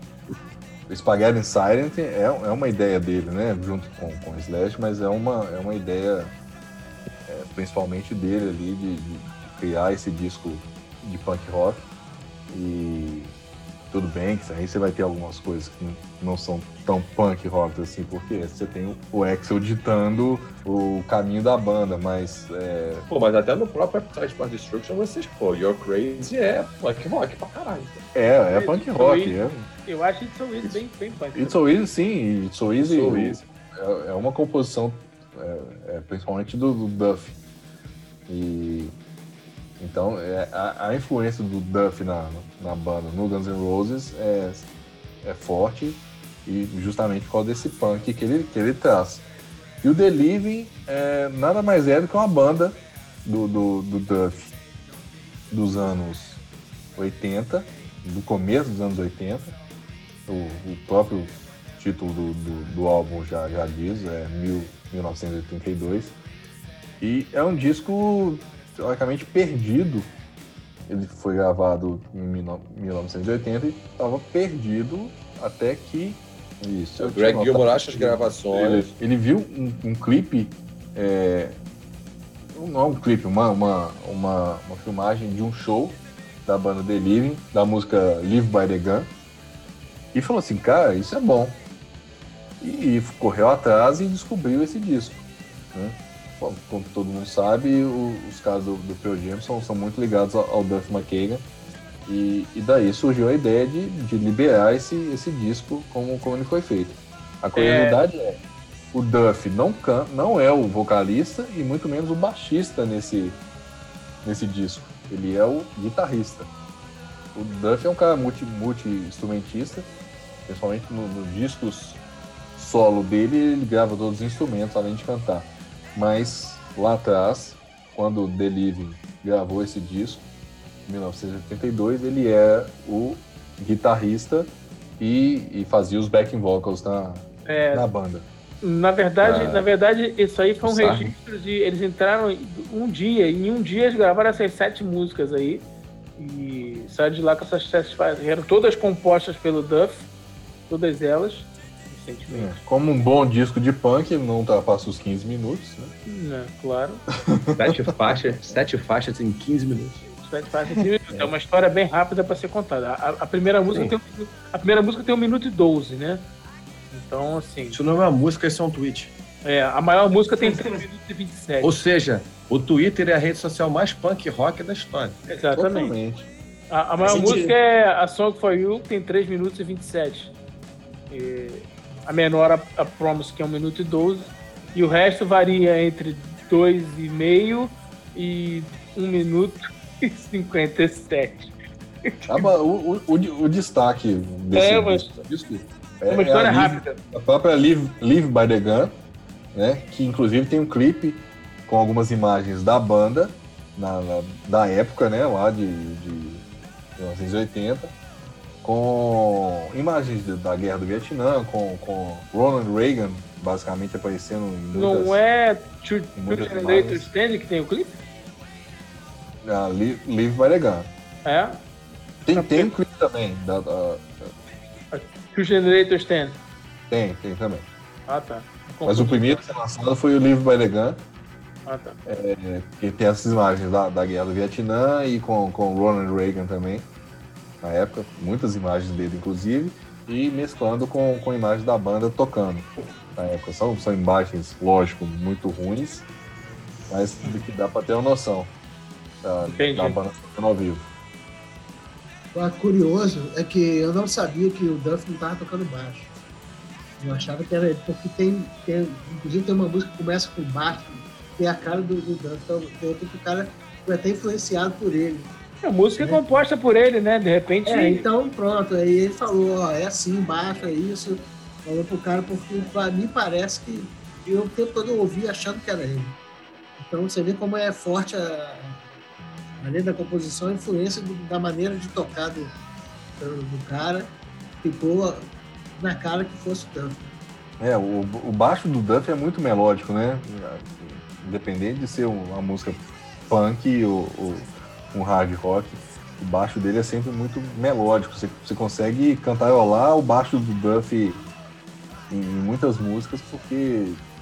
o Spaghetti Silent é, é uma ideia dele, né? Junto com, com o Slash, mas é uma, é uma ideia é, principalmente dele ali de, de- de criar esse disco de punk rock. E tudo bem que aí você vai ter algumas coisas que não- não são tão punk rock assim, porque você tem o- Axel ditando o caminho da banda, mas é, Pô, mas até no próprio Appetite for Destruction vocês, pô, You're Crazy é punk rock pra caralho. é, é punk rock. É, Eu acho isso isso bem, bem punk. It's So Easy, sim, It's So Easy, So Easy. É, é uma composição, é, é, principalmente do, do Duff. E, então, é, a, a influência do Duff na, na banda, no Guns N' Roses, é, é forte e justamente por causa desse punk que ele, que ele traz. E o The Living é, nada mais é do que uma banda do, do, do Duff dos anos 80, do começo dos anos 80. O, o próprio título do, do, do álbum já, já diz, é mil, 1982. E é um disco teoricamente perdido. Ele foi gravado em 1980 e estava perdido até que. Isso, O Greg Gilmore acha as gravações. Ele, ele viu um, um clipe. é, não é um clipe, uma, uma, uma, uma filmagem de um show da banda The Living, da música Live by the Gun, e falou assim: cara, isso é bom. E, correu atrás e descobriu esse disco. Né? Como todo mundo sabe, o- os caras do, do Pearl Jam são, são muito ligados ao, ao Duff McKagan. E, e daí surgiu a ideia de, de liberar esse, esse disco como, como ele foi feito. A curiosidade é, o Duff não, can, não é o vocalista e muito menos o baixista nesse, nesse disco. Ele é o guitarrista. O Duff é um cara multi- multi-instrumentista, principalmente no- nos discos solo dele, ele grava todos os instrumentos, além de cantar. Mas lá atrás, quando o The Living gravou esse disco, em 1982, ele é o guitarrista e, e fazia os backing vocals na, É, na banda. Na verdade, Ah. na verdade, isso aí foi um Sarro. registro de. Eles entraram um dia, e em um dia eles gravaram essas sete músicas aí. E saíram de lá com essas sete. Eram todas compostas pelo Duff, todas elas, recentemente. É, Como um bom disco de punk, não ultrapassa os 15 minutos. Né? Né, claro. Sete faixas, sete faixas em 15 minutos. Sete faixas, cinco minutos. É uma história bem rápida para ser contada. A, a primeira música Sim. tem, um- a primeira música tem um minuto e 12, né? Então, assim. Isso não é uma música, isso é um tweet. É, a maior música tem 3 minutos e 27. Ou seja, o Twitter é a rede social mais punk rock da história. Exatamente. Totalmente. A, a maior Faz música sentido. é a Song for You, que tem 3 minutos e 27. E a menor, a, a Promise, que é 1 minuto e 12. E o resto varia entre 2,5 e 1 minuto e 57. Ah, mas o, o, o, destaque desse É, mas- disco É uma história a, Live- rápida. a própria Live, Live by the Gun, né, que inclusive tem um clipe com algumas imagens da banda na, na- da época, né, lá de, de 1980, com imagens da Guerra do Vietnã, com, com Ronald Reagan basicamente aparecendo em muitas... Não é Two, Generators. Stand que tem o clipe? a Live, Live by the Gun. É. Tem, tem um clipe também, da- da- Two Generators Stand. tem, tem também. Ah, tá. Mas o primeiro que foi lançado foi o Live by the Gun, Ah, tá. É, que tem essas imagens da, da guerra do Vietnã e com, com Ronald Reagan também, na época, muitas imagens dele, inclusive, e mesclando com, com imagens da banda tocando na época. São, são imagens, lógico, muito ruins, mas que dá pra ter uma noção da, Entendi. da banda tocando ao vivo. O curioso é que eu não sabia que o Duff não estava tocando baixo. Eu achava que era ele, porque tem, tem. Inclusive tem uma música que começa com baixo, que é a cara do, do Duff. Então, que o cara foi até influenciado por ele. A música é composta por ele, né? De repente. É, então pronto. Aí ele falou, ó, é assim, baixo, é isso. Falou pro cara, porque pra mim parece que eu o tempo todo eu ouvi achando que era ele. Então você vê como é forte a, além da composição, a influência do- da maneira de tocar do, do, do cara. Ficou na cara que fosse o Duff. É, o, o baixo do Duff é muito melódico, né? Independente de ser uma música punk ou, ou um hard rock, o baixo dele é sempre muito melódico. Você, você consegue cantarolar o baixo do Duff em, em muitas músicas porque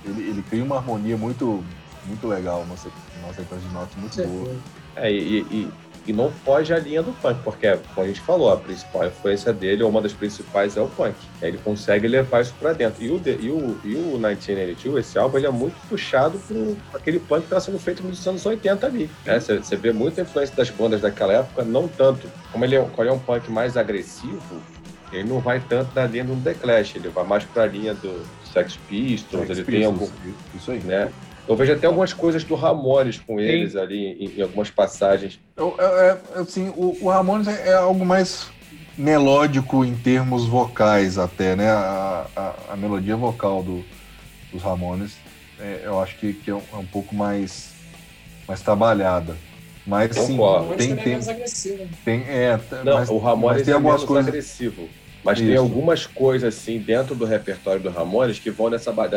ele, ele cria uma harmonia muito, muito legal, uma, se- uma sequência de notas muito boa. Certeza. É, e, e, e não foge a linha do punk, porque, como a gente falou, a principal influência dele, ou uma das principais, é o punk. Aí Ele consegue levar isso pra dentro. E o, e o, e o 1982, esse álbum, ele é muito puxado por aquele punk que estava sendo feito nos anos 80 ali. né? Você, você vê muita influência das bandas daquela época, não tanto. Como ele é, como ele é um punk mais agressivo, ele não vai tanto na linha do The Clash, ele vai mais pra linha do Sex Pistols, Sex ele tem algum, Pistols, Isso aí. né? Eu vejo até algumas coisas do Ramones com eles ali em, em algumas passagens. Eu- eu- é, assim, o, o Ramones é, é algo mais melódico em termos vocais até, né? A, a- a melodia vocal do, dos Ramones, é, eu acho que, que é, um, é um pouco mais, mais trabalhada. Mas sim, Concordo. Tem, também é tem, mais agressivo. tem, é, Não, mas, o Ramones mas tem é algumas menos coisas. agressivo. Mas tem Isso. algumas coisas, assim, dentro do repertório do Ramones que vão nessa, ba-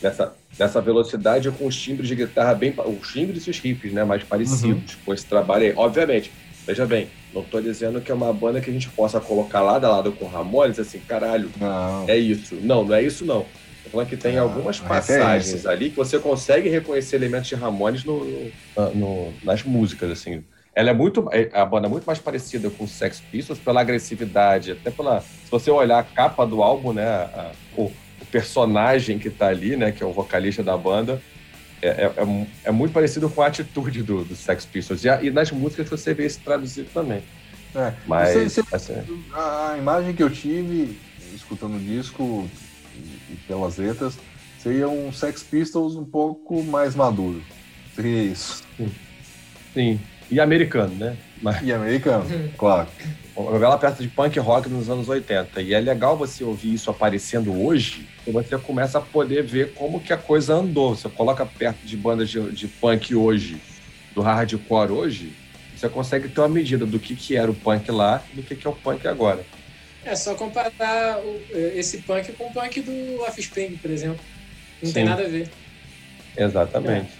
dessa, nessa, nessa velocidade com os timbres de guitarra bem... Os timbres e os riffs, né? Mais parecidos com esse trabalho aí. Obviamente, veja bem, não tô dizendo que é uma banda que a gente possa colocar lado a lado com Ramones, assim, caralho, Não, é isso. Não, não é isso não. Tô falando que tem Ah, algumas a passagens ali que você consegue reconhecer elementos de Ramones no, no- no- nas músicas, assim. Ela é muito. é- A banda é muito mais parecida com Sex Pistols pela agressividade, até pela. Se você olhar a capa do álbum, né? a- o personagem que tá ali, né? Que é o vocalista da banda. É, é, é é muito parecido com a atitude do, do Sex Pistols. E, a- e nas músicas você vê isso traduzido também. É. Mas. Você- você- assim, a, a imagem que eu tive escutando o disco e, e pelas letras seria um Sex Pistols um pouco mais maduro. Seria isso. sim. E americano, né? Mas E americano, claro. uma novela perto de punk rock nos anos 80. E é legal você ouvir isso aparecendo hoje, porque você começa a poder ver como que a coisa andou. Você coloca perto de bandas de, de punk hoje, do hardcore hoje, você consegue ter uma medida do que, que era o punk lá e do que, que é o punk agora. É só comparar o- esse punk com o punk do Offspring, por exemplo. Não Sim. tem nada a ver. Exatamente.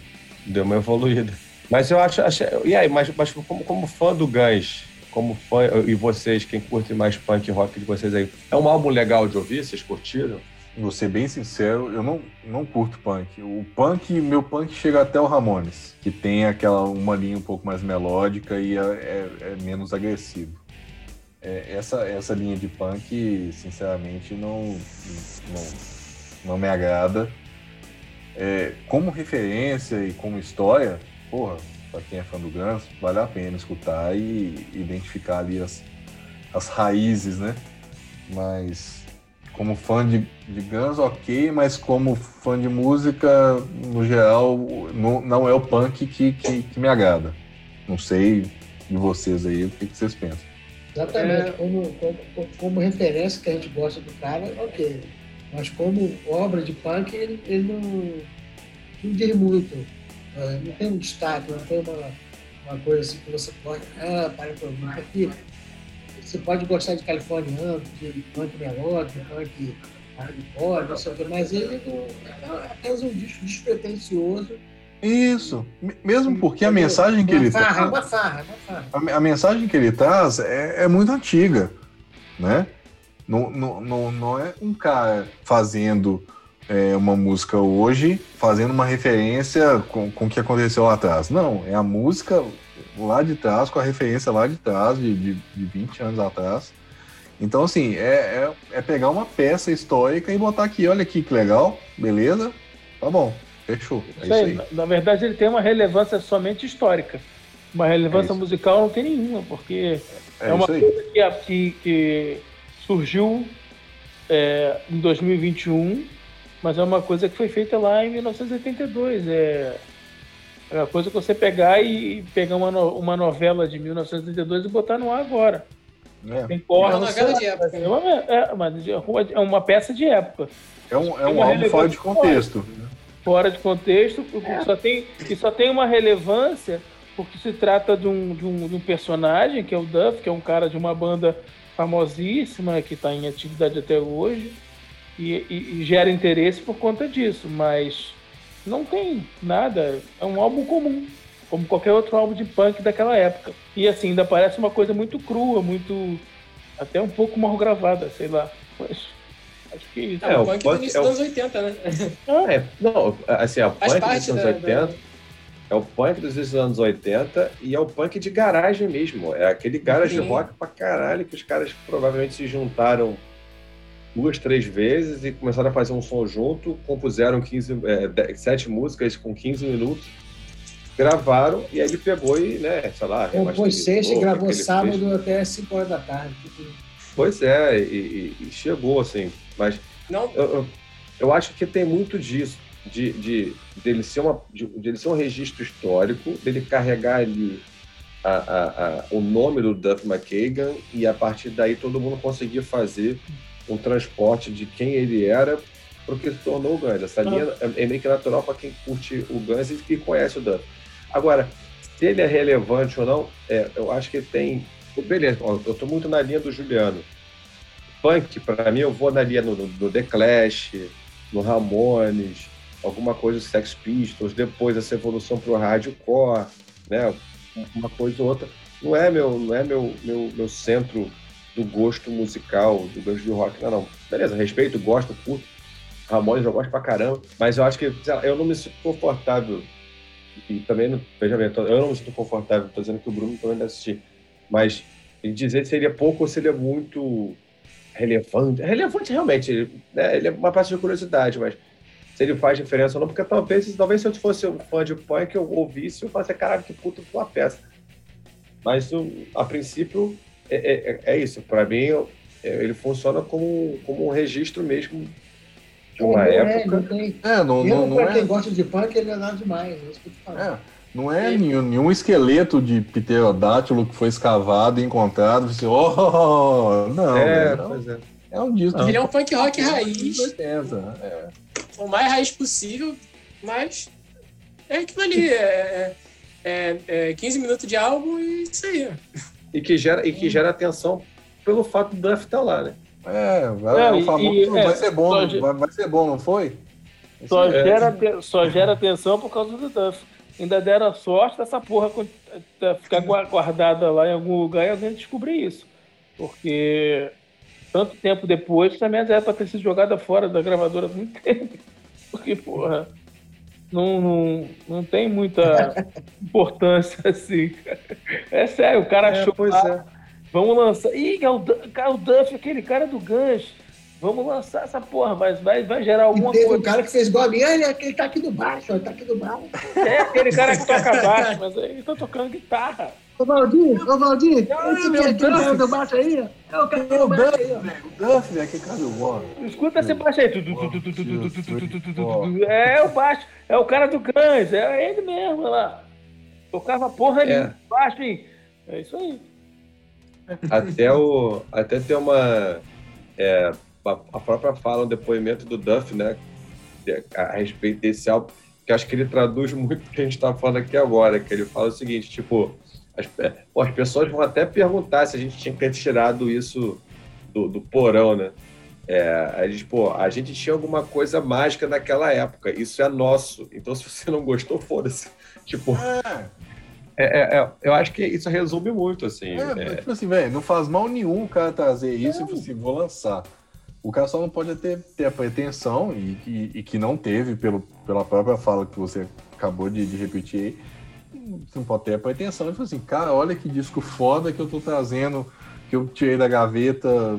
Deu uma evoluída. Mas eu acho. acho- e aí, mas, mas como, como fã do Guns, como fã, e vocês, quem curte mais punk rock de vocês aí, é um álbum legal de ouvir? Vocês curtiram? Vou ser bem sincero, eu não, não curto punk. O punk, meu punk chega até o Ramones, que tem aquela uma linha um pouco mais melódica e é, é- é menos agressivo. É, essa, essa linha de punk, sinceramente, não, não, não me agrada. É, como referência e como história, porra, pra quem é fã do Guns, vale a pena escutar e identificar ali as, as raízes, né? Mas como fã de, de Guns, ok, mas como fã de música, no geral, não, não é o punk que, que, que me agrada. Não sei de vocês aí, o que, que vocês pensam. Exatamente. É. Como, como, como referência que a gente gosta do cara, ok. Mas como obra de punk, ele, ele não, não diz muito. Eh, Não tem um destaque, não tem uma, uma coisa assim que você pode. Ah, para pra mim. Aqui, você pode gostar de californiano, de punk melódico, punk hardcore, não sei o quê, mas ele não, é apenas um disco despretensioso. Isso, me- mesmo porque a mensagem que uma ele farra, traz, uma farra, uma farra. a mensagem que ele traz é, é muito antiga, né? Não, não, não, não é um cara fazendo é, uma música hoje, fazendo uma referência com, com o que aconteceu lá atrás. Não, é a música lá de trás, com a referência lá de trás, de, de, de 20 anos atrás. Então, assim, é, é, é pegar uma peça histórica e botar aqui, olha aqui que legal, beleza? Tá bom, fechou. É Isso isso aí, aí. na, na verdade, ele tem uma relevância somente histórica. Uma relevância É musical não tem nenhuma, porque É, é, uma aí. coisa que, que- que surgiu é, em 2021, mas é uma coisa que foi feita lá em 1982. É, é uma coisa que você pegar e pegar uma, no- uma novela de 1982 e botar no ar agora. É. Tem corda, Uma novela de época. É uma, é, mas é uma peça de época. É um, é um uma álbum fora de contexto. fora de contexto, porque só tem, e só tem uma relevância porque se trata de um, de, um, de um personagem, que é o Duff, que é um cara de uma banda famosíssima, que está em atividade até hoje, e, e- e gera interesse por conta disso, mas não tem nada, é um álbum comum, como qualquer outro álbum de punk daquela época. E assim, ainda parece uma coisa muito crua, muito. até um pouco mal gravada, sei lá. Mas acho que é isso. É, É, o punk punk do início é o- dos anos 80, né? Ah, É, não, assim, o Faz punk dos anos da- 80 é o punk dos anos 80 e é o punk de garagem mesmo. É aquele garage Sim. rock pra caralho que os caras provavelmente se juntaram duas, três vezes e começaram a fazer um som junto, compuseram 15, é, 10, sete músicas com 15 minutos, gravaram e aí ele pegou e, né, sei lá, Compôs sexta e gravou sábado fez. até 5 horas da tarde. Tipo, Pois é, e, e- chegou assim, mas Não, eu, eu, eu acho que tem muito disso, de, de dele ser uma, de, dele ser um registro histórico, dele carregar ali a, a, a- o nome do Duff McKagan e a partir daí todo mundo conseguir fazer um transporte de quem ele era para o que se tornou o Guns. Essa linha é, meio que natural para quem curte o Guns e que conhece o Duff. Agora, se ele é relevante ou não, é, eu acho que tem. Beleza, eu estou muito na linha do Juliano punk, pra mim, eu vou na linha no, no- no The Clash, no Ramones, alguma coisa do Sex Pistols, depois essa evolução pro hardcore, né? Uma coisa ou outra. Não é meu, não é meu, meu, meu centro do gosto musical, do gosto de rock, não, não. Beleza, respeito, gosto, curto. Ramones eu gosto pra caramba, mas eu acho que lá, eu não me sinto confortável. E também, não, veja bem, eu não me sinto confortável, tô dizendo que o Bruno também deve assistir. Mas dizer se ele é pouco ou se ele é muito relevante. Relevante realmente, ele, né, ele é uma parte de curiosidade, mas se ele faz diferença ou não, porque talvez, talvez se eu fosse um fã de punk, eu ouvisse e eu falasse, caralho, que puta tua peça. Mas a princípio é, é, é isso. Para mim, eu- é, ele funciona como, como um registro mesmo de uma não é, época. não tem- É, não, não, Mesmo não pra quem é. gosta de punk, ele não é nada demais. É isso que eu te falo. É, Não é nenhum, nenhum esqueleto de pterodátilo que foi escavado e encontrado. Assim, oh, não, é, não. pois é. É um disco. Ele é um punk rock Com raiz, certeza. É. o mais raiz possível, mas é aquilo ali. É, é, é 15 minutos de álbum e isso aí. E que gera, e que gera atenção pelo fato do Duff estar lá, né? É, vai, Não, o famoso, e- vai é, ser bom, vai, vai ser bom, não foi? Só, É. gera, só gera atenção por causa do Duff. Ainda deram sorte dessa porra ficar gua- guardada lá em algum lugar e alguém descobrir isso. Porque tanto tempo depois também era pra ter sido jogada fora da gravadora há muito tempo. Porque, porra, não, não, não tem muita importância assim. cara. É sério, o cara achou. pois ah, é. Vamos lançar. Ih, é o, cara, o Duff, aquele cara do Guns. Vamos lançar essa porra, mas vai, vai gerar E alguma teve coisa. um cara que fez igual a mim, ele, ele tá aqui do baixo, ele tá aqui do baixo. É aquele cara que toca baixo, mas ele tá tocando guitarra. Ô, Valdir, ô, Valdir, ah, esse meu aqui Duff. do baixo aí, é o cara do baixo aí. O Duff, velho, que cara do Gore. Escuta esse baixo aí. É o baixo, é o cara do Guns, é ele mesmo, olha lá. Tocava porra ali, é. baixo, hein. É isso aí. Até, o, até tem uma... É, a própria fala, um depoimento do Duff, né, a respeito desse álbum, que acho que ele traduz muito o que a gente está falando aqui agora, que ele fala o seguinte, tipo, as, pe- pô, as pessoas vão até perguntar se a gente tinha que ter tirado isso do, do porão, né? É, a gente, pô, a gente tinha alguma coisa mágica naquela época, isso é nosso. Então, se você não gostou, foda-se. Tipo, É, é, é, é, eu acho que isso resume muito, assim. é, é. tipo assim, velho, não faz mal nenhum o cara trazer isso e tipo assim, vou lançar. O cara só não pode ter, ter a pretensão, e, e, e que não teve pelo, pela própria fala que você acabou de, de repetir aí, você não pode ter a pretensão de falar assim, cara, olha que disco foda que eu tô trazendo, que eu tirei da gaveta,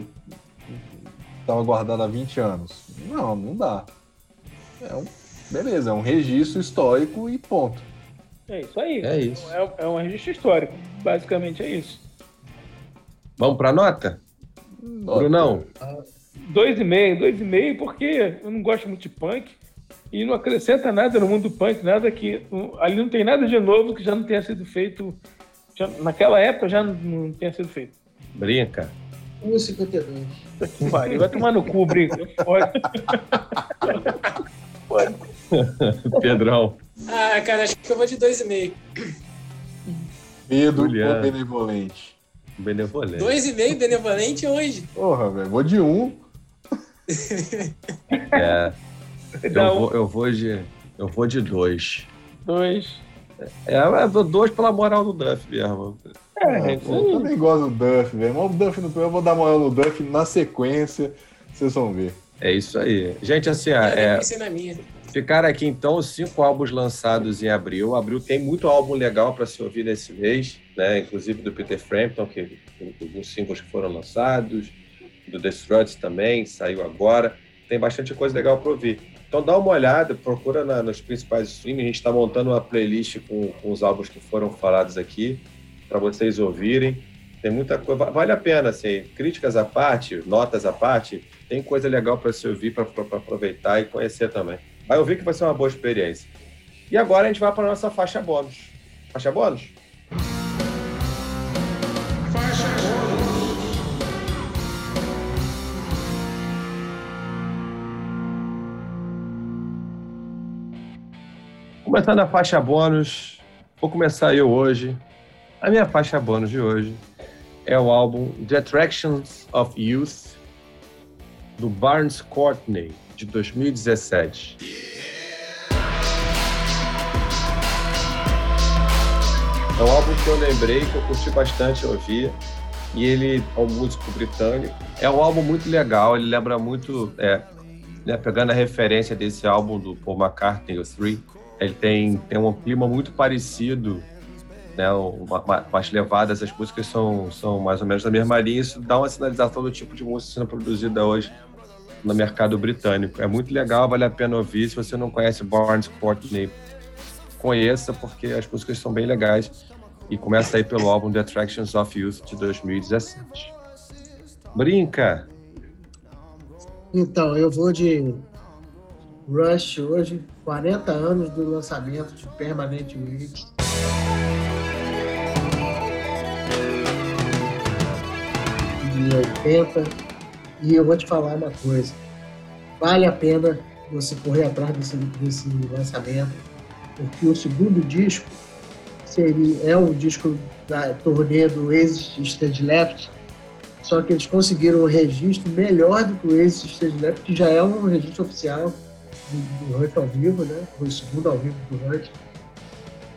tava guardado há 20 anos. Não, não dá. É um, beleza, é um registro histórico e ponto. É isso aí. É isso. É, é um registro histórico. Basicamente é isso. Vamos pra nota? Brunão? Dois e meio, dois e meio, porque eu não gosto muito de punk e não acrescenta nada no mundo do punk, nada que. Ali não tem nada de novo que já não tenha sido feito. já- naquela época já não, não tenha sido feito. Brinca. 1,52. Que pariu, Vai tomar no cu, brinca. Pode. Pode. Pedrão. Ah, cara, acho que eu vou de 2,5. Medo Juliano. ou benevolente? Benevolente. 2,5 benevolente hoje. Porra, velho, vou de um. É, Dá eu, vou, eu, vou de, eu vou de dois. dois. É, eu dou dois pela moral do Duff mesmo. É, pô, eu também gosto do Duff, velho. Mas o Duff no eu vou dar moral no Duff na sequência. Vocês vão ver. É isso aí. Gente, assim, Eu é, pensei na minha. ficaram aqui então os cinco álbuns lançados em abril. Abril tem muito álbum legal para se ouvir nesse mês, né? Inclusive do Peter Frampton, que alguns singles que foram lançados, do The Struts também, saiu agora. Tem bastante coisa legal para ouvir. Então dá uma olhada, procura na- nos principais streams. A gente está montando uma playlist com, com os álbuns que foram falados aqui, para vocês ouvirem. Tem muita coisa, vale a pena, assim, críticas à parte, notas à parte, tem coisa legal para se ouvir, para aproveitar e conhecer também. Vai ouvir que vai ser uma boa experiência. E agora a gente vai para nossa faixa bônus. Faixa bônus? Começando a faixa bônus, vou começar eu hoje. A minha faixa bônus de hoje é o álbum The Attractions of Youth, do Barnes Courtney, de 2017. É um álbum que eu lembrei, que eu curti bastante ouvir. E ele é um músico britânico. É um álbum muito legal, ele lembra muito, é, né, pegando a referência desse álbum do Paul McCartney, o Three, ele tem, tem um clima muito parecido, né, uma, uma, umas levadas, as músicas são, são mais ou menos da mesma linha, isso dá uma sinalização do tipo de música sendo produzida hoje no mercado britânico. É muito legal, vale a pena ouvir. Se você não conhece Barnes Courtney, conheça, porque as músicas são bem legais. E começa aí pelo álbum The Attractions of Youth de 2017. Brinca! Então, eu vou de Rush hoje, 40 anos do lançamento de Permanent Week. De 80. E eu vou te falar uma coisa. Vale a pena você correr atrás desse, desse lançamento, porque o segundo disco seria, é um disco da turnê do Exit Stage Left, só que eles conseguiram um registro melhor do que o Exit Stage Left, que já é um registro oficial do, do ao vivo, né? Foi o segundo ao vivo do Rush.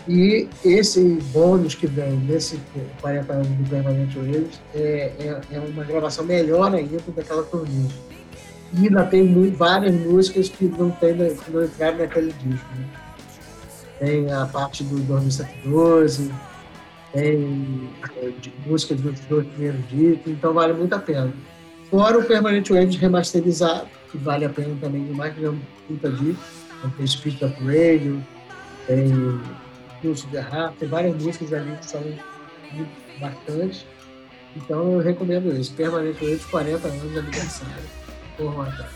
E esse bônus que vem nesse 40 anos do Permanente Waves é, é, é uma gravação melhor ainda daquela turnê. E ainda tem mu- várias músicas que não, tem, na- que não entraram naquele disco. Né? Tem a parte do 2012, tem é, de- música dos dois primeiros discos, então vale muito a pena. Fora o Permanent Waves remasterizado, que vale a pena também demais, que é um puta disco. Então, Tem Spirit of Radio, tem Pulse de Rap, tem várias músicas ali que são muito bacanas. Então eu recomendo isso. Permanent Waves, 40 anos de aniversário. Porra.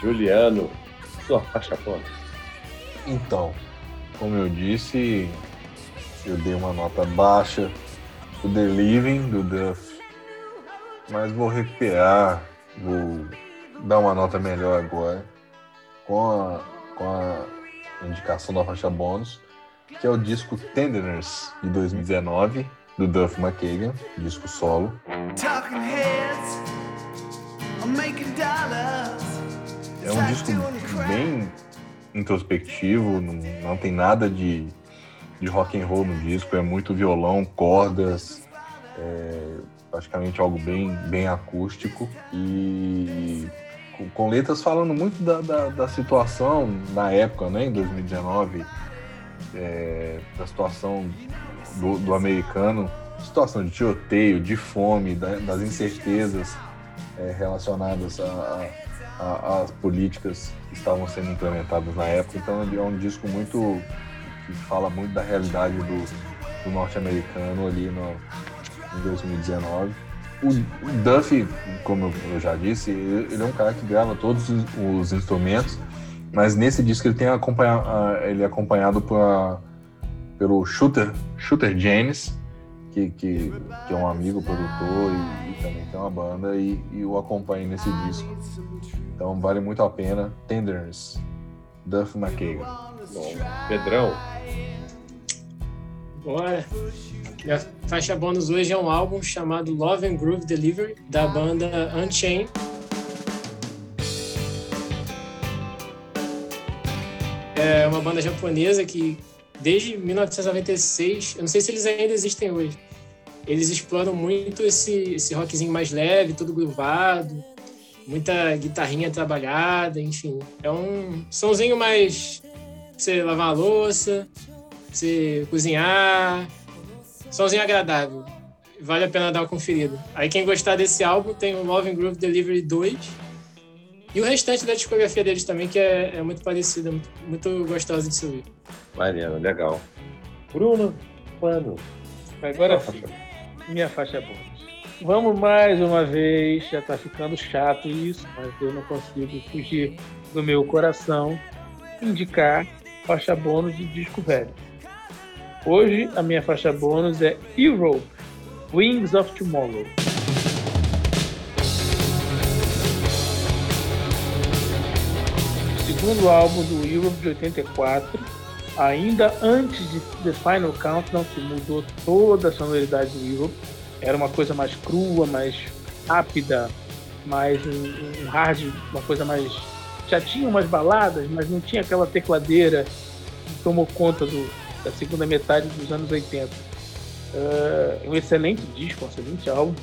Juliano, sua faixa bônus. Então, como eu disse, eu dei uma nota baixa pro The Living do Duff, mas vou recuperar, vou dar uma nota melhor agora com a, com a indicação da faixa bônus, que é o disco Tenderness de 2019 do Duff McKagan, disco solo. É um disco bem introspectivo, não, não tem nada de, de rock and roll no disco, é muito violão, cordas, é praticamente algo bem, bem acústico e com, com letras falando muito da, da, da situação na época, né, em 2019, é, da situação do, do americano, situação de tiroteio, de fome, da- das incertezas é, relacionadas as políticas que estavam sendo implementadas na época. Então é um disco muito que fala muito da realidade do, do norte-americano ali no, em 2019. O, o Duffy, como eu, já disse, ele, é um cara que grava todos os, os instrumentos, mas nesse disco ele tem acompanha, ele é acompanhado pelo Shooter, Shooter James, que, que, que é um amigo produtor e, e também tem uma banda e, e o acompanha nesse disco. Então vale muito a pena. Tenderness, Duff McKagan. Pedrão, Bora. Minha faixa bônus hoje é um álbum chamado Love and Groove Delivery, da banda Unchained. É uma banda japonesa que, desde 1996, eu não sei se eles ainda existem hoje, eles exploram muito esse, esse rockzinho mais leve, todo groovado, muita guitarrinha trabalhada, enfim. É um somzinho mais pra você lavar a louça, você cozinhar, somzinho agradável. Vale a pena dar uma conferida. Aí quem gostar desse álbum tem o Love and Groove Delivery 2 e o restante da discografia deles também, que é, é muito parecida, muito, muito gostosa de se ouvir. Mariano, legal. Bruno, Mano, Agora sim, minha faixa bônus. Vamos mais uma vez, já tá ficando chato isso, mas eu não consigo fugir do meu coração, indicar faixa bônus de disco velho. Hoje a minha faixa bônus é Europe, Wings of Tomorrow. Segundo álbum do Europe de 84, ainda antes de The Final Countdown, que mudou toda a sonoridade do Europe. Era uma coisa mais crua, mais rápida, mais um, um hard, uma coisa mais. Já tinha umas baladas, mas não tinha aquela tecladeira que tomou conta do, da segunda metade dos anos 80. É um excelente disco, um excelente álbum.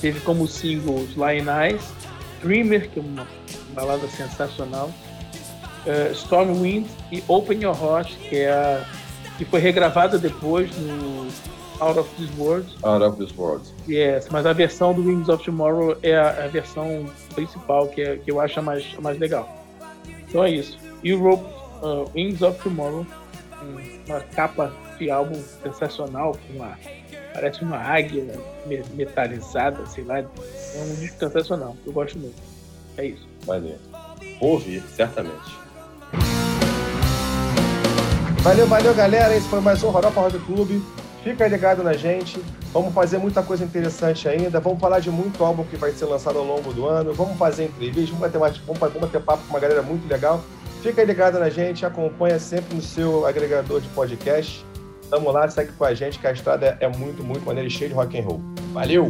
Teve como singles Lion Eyes, Dreamer, que é uma balada sensacional, eh, Stormwind e Open Your Heart, que é a, que foi regravada depois no Out of This World. Out of This World. Yes, mas a versão do Wings of Tomorrow é a, a versão principal, que, é, que eu acho a mais, a mais legal. Então é isso. Europe, uh, Wings of Tomorrow, um- uma capa de álbum sensacional, com uma, parece uma águia me- metalizada, sei lá. É um disco sensacional, eu gosto muito. É isso. Maneiro. Vou ouvir, certamente. Valeu, valeu, galera. Esse foi mais um Rodopa Rock Clube. Fica ligado na gente. Vamos fazer muita coisa interessante ainda. Vamos falar de muito álbum que vai ser lançado ao longo do ano. Vamos fazer entrevistas, vamos bater, vamos bater papo com uma galera muito legal. Fica ligado na gente, acompanha sempre no seu agregador de podcast. Tamo lá, segue com a gente, que a estrada é muito, muito maneira e cheia de rock and roll. Valeu!